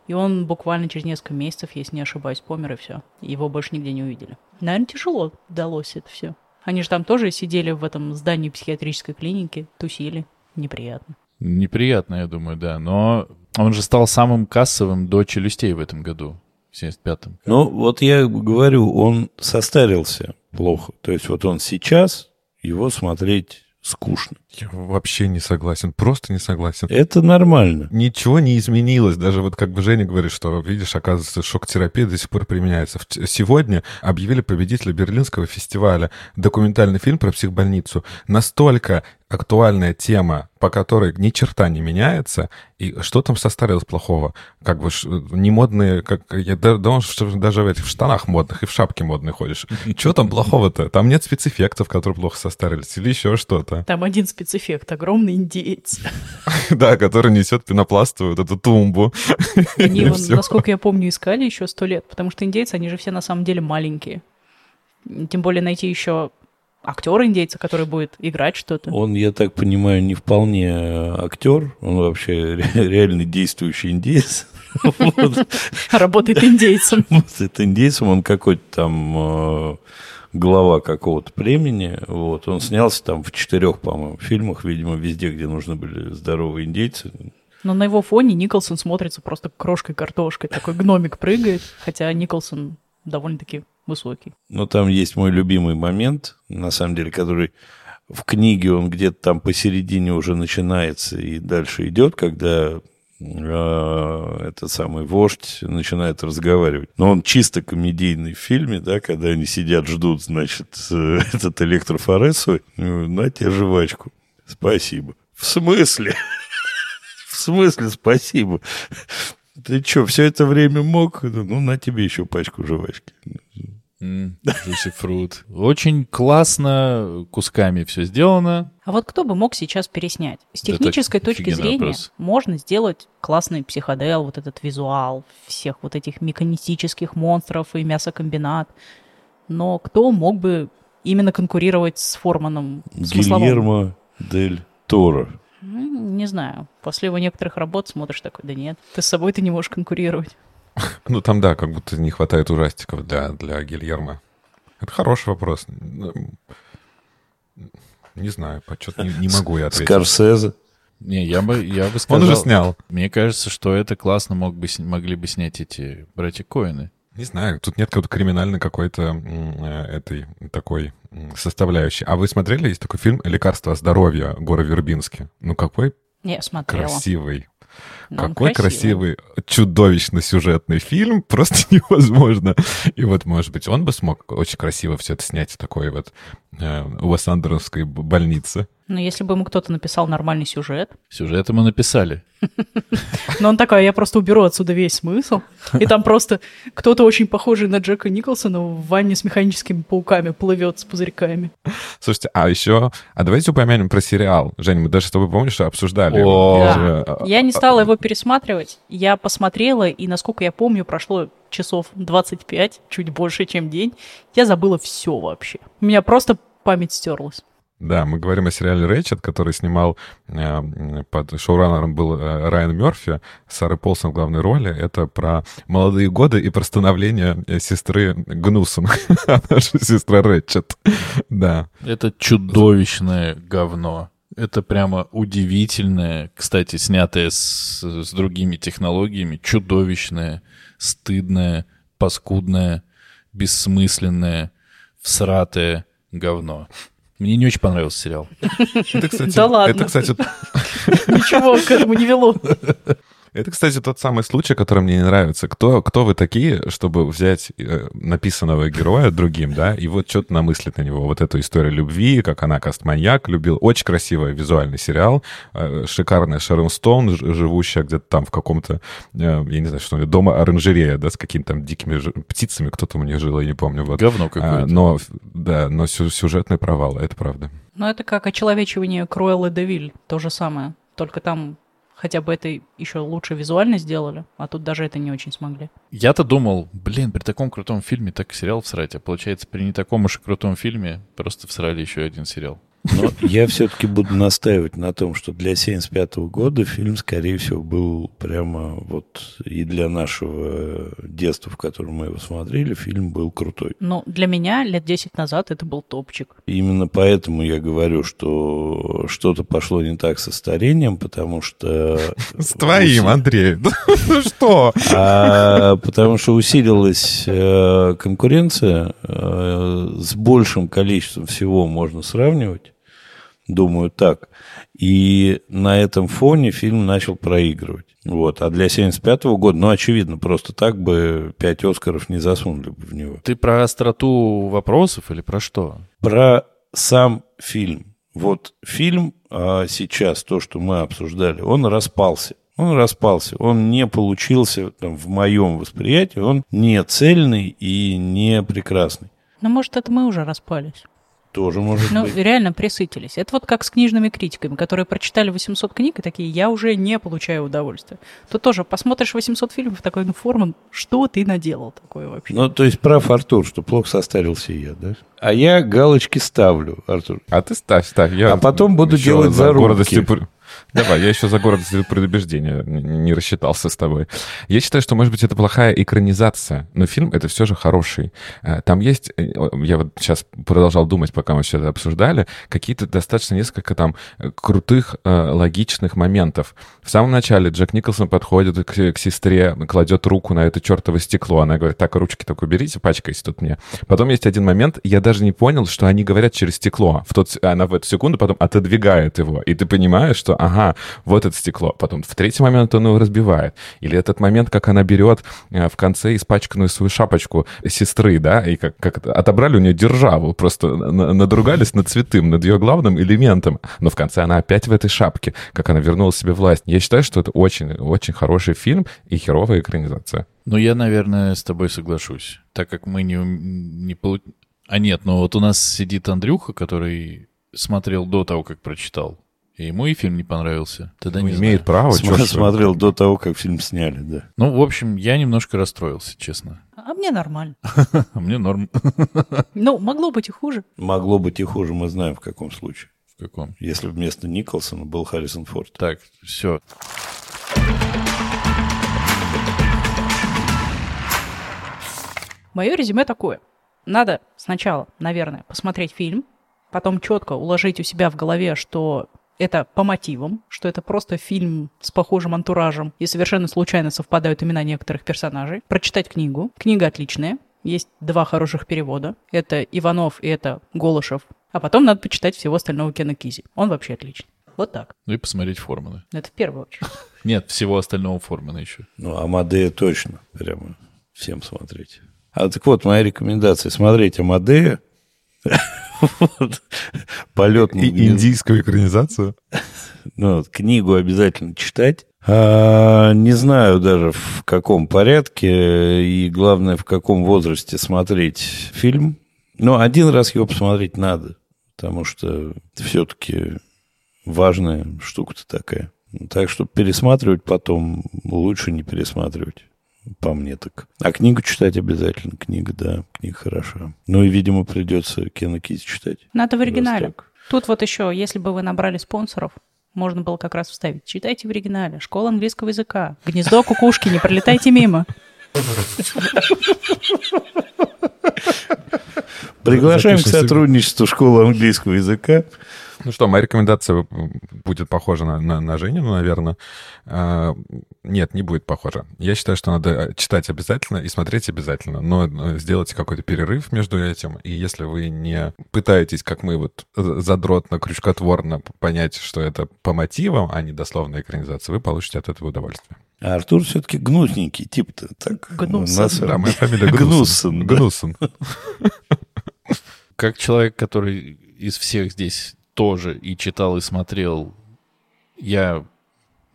И он буквально через несколько месяцев, если не ошибаюсь, помер, и все. Его больше нигде не увидели. Наверное, тяжело далось это все. Они же там тоже сидели в этом здании психиатрической клиники, тусили. Неприятно. Неприятно, я думаю, да. Но он же стал самым кассовым до челюстей в этом году. 75-м. Ну, вот я говорю, он состарился плохо. То есть вот он сейчас, его смотреть скучно. Я вообще не согласен, просто не согласен. Это нормально. Ничего не изменилось. Даже вот как бы Женя говорит, что, видишь, оказывается, шок-терапия до сих пор применяется. Сегодня объявили победителя Берлинского фестиваля документальный фильм про психбольницу. Настолько актуальная тема, по которой ни черта не меняется, и что там состарилось плохого? Как бы не модные, как я думал, что даже в этих штанах модных и в шапке модной ходишь. Что там плохого-то? Там нет спецэффектов, которые плохо состарились, или еще что-то. Там один спецэффект, огромный индеец. Да, который несет пенопластовую вот эту тумбу. Они, насколько я помню, искали еще сто лет, потому что индейцы, они же все на самом деле маленькие. Тем более найти еще актера индейца, который будет играть что-то. Он, я так понимаю, не вполне актер, он вообще реальный действующий индейец. Работает индейцем. Это индейцем, он какой-то там э, глава какого-то племени. Вот. Он снялся там в четырех, по-моему, фильмах, видимо, везде, где нужны были здоровые индейцы. Но на его фоне Николсон смотрится просто крошкой картошкой. Такой гномик прыгает, хотя Николсон довольно-таки высокий. Но там есть мой любимый момент, на самом деле, который в книге он где-то там посередине уже начинается и дальше идет, когда э, этот самый вождь начинает разговаривать. Но он чисто комедийный в фильме, да, когда они сидят, ждут, значит, э, этот электрофоресу. На тебе жвачку. Спасибо. В смысле? В смысле спасибо? Ты что, все это время мог? Ну, на тебе еще пачку жвачки. Juicy фрут. Очень классно, кусками все сделано. А вот кто бы мог сейчас переснять? С технической Это точки зрения вопрос. можно сделать классный психодел, вот этот визуал всех вот этих механистических монстров и мясокомбинат. Но кто мог бы именно конкурировать с Форманом? Гильермо Дель Торо. Не знаю. После его некоторых работ смотришь такой, да нет, ты с собой ты не можешь конкурировать. Ну, там, да, как будто не хватает ужастиков для, для Гильермо. Это хороший вопрос. Ну, не знаю, почет не, не могу я ответить. Скорсезе. Не, я бы, я бы сказал... Он уже снял. Мне кажется, что это классно мог бы, могли бы снять эти братья Коины. Не знаю, тут нет какой-то криминальной какой-то э, этой такой составляющей. А вы смотрели, есть такой фильм «Лекарство здоровья» Гора Вербински? Ну, какой Не, смотрела. красивый. Но Какой красивый. красивый, чудовищно сюжетный фильм, просто невозможно. И вот, может быть, он бы смог очень красиво все это снять в такой вот э, Уэс Андеровской больнице. Но если бы ему кто-то написал нормальный сюжет. Сюжет мы написали. Но он такой, я просто уберу отсюда весь смысл. И там просто кто-то очень похожий на Джека Николсона в ванне с механическими пауками плывет с пузырьками. Слушайте, а еще, а давайте упомянем про сериал. Женя, мы даже с тобой, помнишь, обсуждали. Да. Я не стала его пересматривать. Я посмотрела, и, насколько я помню, прошло часов 25, чуть больше, чем день. Я забыла все вообще. У меня просто память стерлась. Да, мы говорим о сериале «Рэчет», который снимал э, под шоураннером был э, Райан Мерфи, Сары Полсон в главной роли. Это про молодые годы и про становление э, сестры Гнусон, она же сестра Рэчет. Да. Это чудовищное говно. Это прямо удивительное, кстати, снятое с, с другими технологиями, чудовищное, стыдное, паскудное, бессмысленное, всратое говно. Мне не очень понравился сериал. Это, кстати, да ладно. Это, кстати... Ничего к этому не вело. Это, кстати, тот самый случай, который мне не нравится. Кто, кто вы такие, чтобы взять э, написанного героя другим, да, и вот что-то намыслить на него. Вот эту историю любви, как она кастманьяк любил. Очень красивый визуальный сериал. Э, шикарная Шерон Стоун, живущая где-то там в каком-то, э, я не знаю, что дома оранжерея, да, с какими-то там дикими птицами. Кто там у них жил, я не помню. Вот. Говно какое-то. А, но, да, но сюжетный провал, это правда. Ну, это как очеловечивание Круэллы Девиль, то же самое. Только там хотя бы это еще лучше визуально сделали, а тут даже это не очень смогли. Я-то думал, блин, при таком крутом фильме так сериал всрать, а получается при не таком уж и крутом фильме просто всрали еще один сериал. Но я все-таки буду настаивать на том, что для 75 года фильм, скорее всего, был прямо вот и для нашего детства, в котором мы его смотрели, фильм был крутой. Ну, для меня лет 10 назад это был топчик. Именно поэтому я говорю, что что-то пошло не так со старением, потому что... С твоим, Андрей. Ну что? А, потому что усилилась э, конкуренция, э, с большим количеством всего можно сравнивать думаю так. И на этом фоне фильм начал проигрывать. Вот. А для 75 -го года, ну, очевидно, просто так бы пять Оскаров не засунули бы в него. Ты про остроту вопросов или про что? Про сам фильм. Вот фильм а сейчас, то, что мы обсуждали, он распался. Он распался, он не получился там, в моем восприятии, он не цельный и не прекрасный. Ну, может, это мы уже распались. Тоже может Ну, быть. реально присытились. Это вот как с книжными критиками, которые прочитали 800 книг и такие, я уже не получаю удовольствия. Тут тоже посмотришь 800 фильмов, такой, ну, Форман, что ты наделал такое вообще? Ну, то есть прав Артур, что плохо состарился я, да? А я галочки ставлю, Артур. А ты ставь, ставь. Я А потом буду делать за зарубки. гордостью Давай, я еще за гордостью предубеждения не рассчитался с тобой. Я считаю, что, может быть, это плохая экранизация, но фильм это все же хороший. Э, Там есть, э, я вот сейчас продолжал думать, пока мы все это обсуждали, какие-то достаточно несколько там э, крутых, логичных моментов. В самом начале Джек Николсон подходит к, к сестре, кладет руку на это чертово стекло. Она говорит, так, ручки только уберите, пачкайте тут мне. Потом есть один момент, я даже не понял, что они говорят через стекло. В тот, она в эту секунду потом отодвигает его. И ты понимаешь, что, ага, вот это стекло. Потом в третий момент он его разбивает. Или этот момент, как она берет э, в конце испачканную свою шапочку сестры, да, и как, как отобрали у нее державу, просто на- надругались над цветым, над ее главным элементом. Но в конце она опять в этой шапке, как она вернула себе власть. Я считаю, что это очень, очень хороший фильм и херовая экранизация. Ну, я, наверное, с тобой соглашусь. Так как мы не, не полу- А нет, но вот у нас сидит Андрюха, который смотрел до того, как прочитал. И ему и фильм не понравился. Тогда не имеет знаю. право. чё См- вы. Смотрел до того, как фильм сняли, да. Ну, в общем, я немножко расстроился, честно. А мне нормально. А мне норм. Ну, могло быть и хуже. Могло быть и хуже, мы знаем в каком случае. В каком? Если вместо Николсона был Харрисон Форд. Так, все. Мое резюме такое. Надо сначала, наверное, посмотреть фильм, потом четко уложить у себя в голове, что это по мотивам, что это просто фильм с похожим антуражем, и совершенно случайно совпадают имена некоторых персонажей. Прочитать книгу. Книга отличная. Есть два хороших перевода. Это Иванов и это Голышев. А потом надо почитать всего остального Кена Кизи. Он вообще отличный. Вот так. Ну и посмотреть Форманы. Это в первую очередь. Нет, всего остального Формана еще. Ну, Амадея точно. Прямо всем смотреть. А так вот, моя рекомендация. Смотреть Амадея. Вот. Полет на И индийскую экранизацию. Ну, вот, книгу обязательно читать. А, не знаю даже в каком порядке и, главное, в каком возрасте смотреть фильм. Но один раз его посмотреть надо, потому что все-таки важная штука-то такая. Так что пересматривать потом лучше не пересматривать. По мне так. А книгу читать обязательно. Книга, да, книга хороша. Ну и, видимо, придется Кена Киз читать. Надо в оригинале. Тут вот еще, если бы вы набрали спонсоров, можно было как раз вставить. Читайте в оригинале. Школа английского языка. Гнездо кукушки, не пролетайте мимо. Приглашаем к сотрудничеству школы английского языка. Ну что, моя рекомендация будет похожа на, на, на Женину, наверное. А, нет, не будет похожа. Я считаю, что надо читать обязательно и смотреть обязательно, но э, сделайте какой-то перерыв между этим. И если вы не пытаетесь, как мы, вот э, задротно, крючкотворно понять, что это по мотивам, а не дословная экранизация, вы получите от этого удовольствие. А Артур все-таки гнусненький тип-то. Так, Гнусон. на самом- Да, моя фамилия Гнусон. Гнусон. Как человек, который из всех здесь тоже и читал, и смотрел, я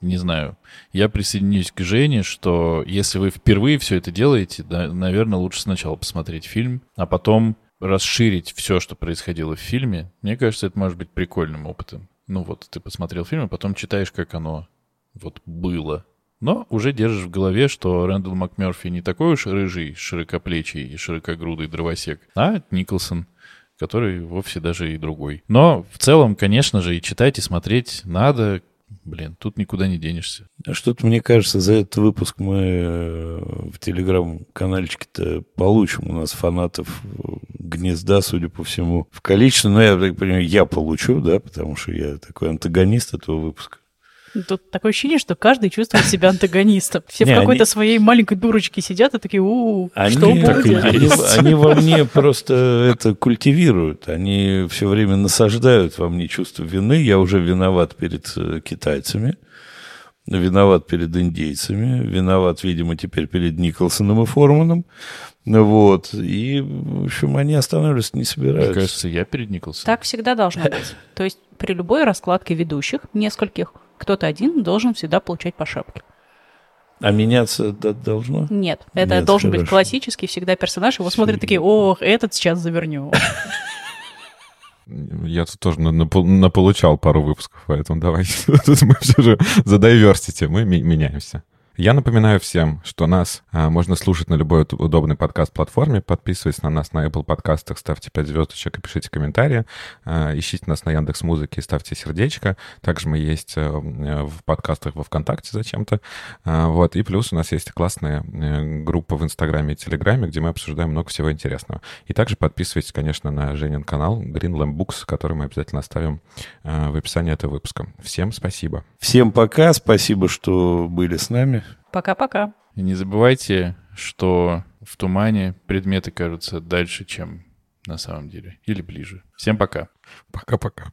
не знаю, я присоединюсь к Жене, что если вы впервые все это делаете, да, наверное, лучше сначала посмотреть фильм, а потом расширить все, что происходило в фильме. Мне кажется, это может быть прикольным опытом. Ну вот, ты посмотрел фильм, а потом читаешь, как оно вот было. Но уже держишь в голове, что Рэндалл МакМерфи не такой уж рыжий, широкоплечий и широкогрудый дровосек, а Николсон, который вовсе даже и другой. Но в целом, конечно же, и читать, и смотреть надо. Блин, тут никуда не денешься. Что-то, мне кажется, за этот выпуск мы э, в телеграм-канальчике-то получим у нас фанатов э, гнезда, судя по всему, в количестве. Но я так понимаю, я получу, да, потому что я такой антагонист этого выпуска. Тут такое ощущение, что каждый чувствует себя антагонистом. Все Не, в какой-то они- своей маленькой дурочке сидят и такие, у Они, что будет? они, они во мне просто это культивируют. Они все время насаждают во мне чувство вины. Я уже виноват перед э, китайцами, виноват перед индейцами, виноват, видимо, теперь перед Николсоном и Форманом. Вот. И, в общем, они останавливаться не Мне собираются. кажется, я перед Николсоном. Так всегда должно быть. То есть при любой раскладке ведущих, нескольких, кто-то один должен всегда получать по шапке. А меняться должно? Нет, это Нет, должен быть хорошо. классический всегда персонаж. Его смотрят такие, ох, этот сейчас завернет. Я тут тоже наполучал пару выпусков, поэтому давай. Тут мы все же за diversity, мы меняемся. Я напоминаю всем, что нас а, можно слушать на любой удобной подкаст-платформе. Подписывайтесь на нас на Apple подкастах, ставьте 5 звездочек и пишите комментарии. А, ищите нас на Яндекс Музыке и ставьте сердечко. Также мы есть а, в подкастах во ВКонтакте зачем-то. А, вот. И плюс у нас есть классная а, группа в Инстаграме и Телеграме, где мы обсуждаем много всего интересного. И также подписывайтесь, конечно, на Женин канал Green Lamb Books, который мы обязательно оставим а, в описании этого выпуска. Всем спасибо. Всем пока. Спасибо, что были с нами. Пока-пока. И не забывайте, что в тумане предметы кажутся дальше, чем на самом деле. Или ближе. Всем пока. Пока-пока.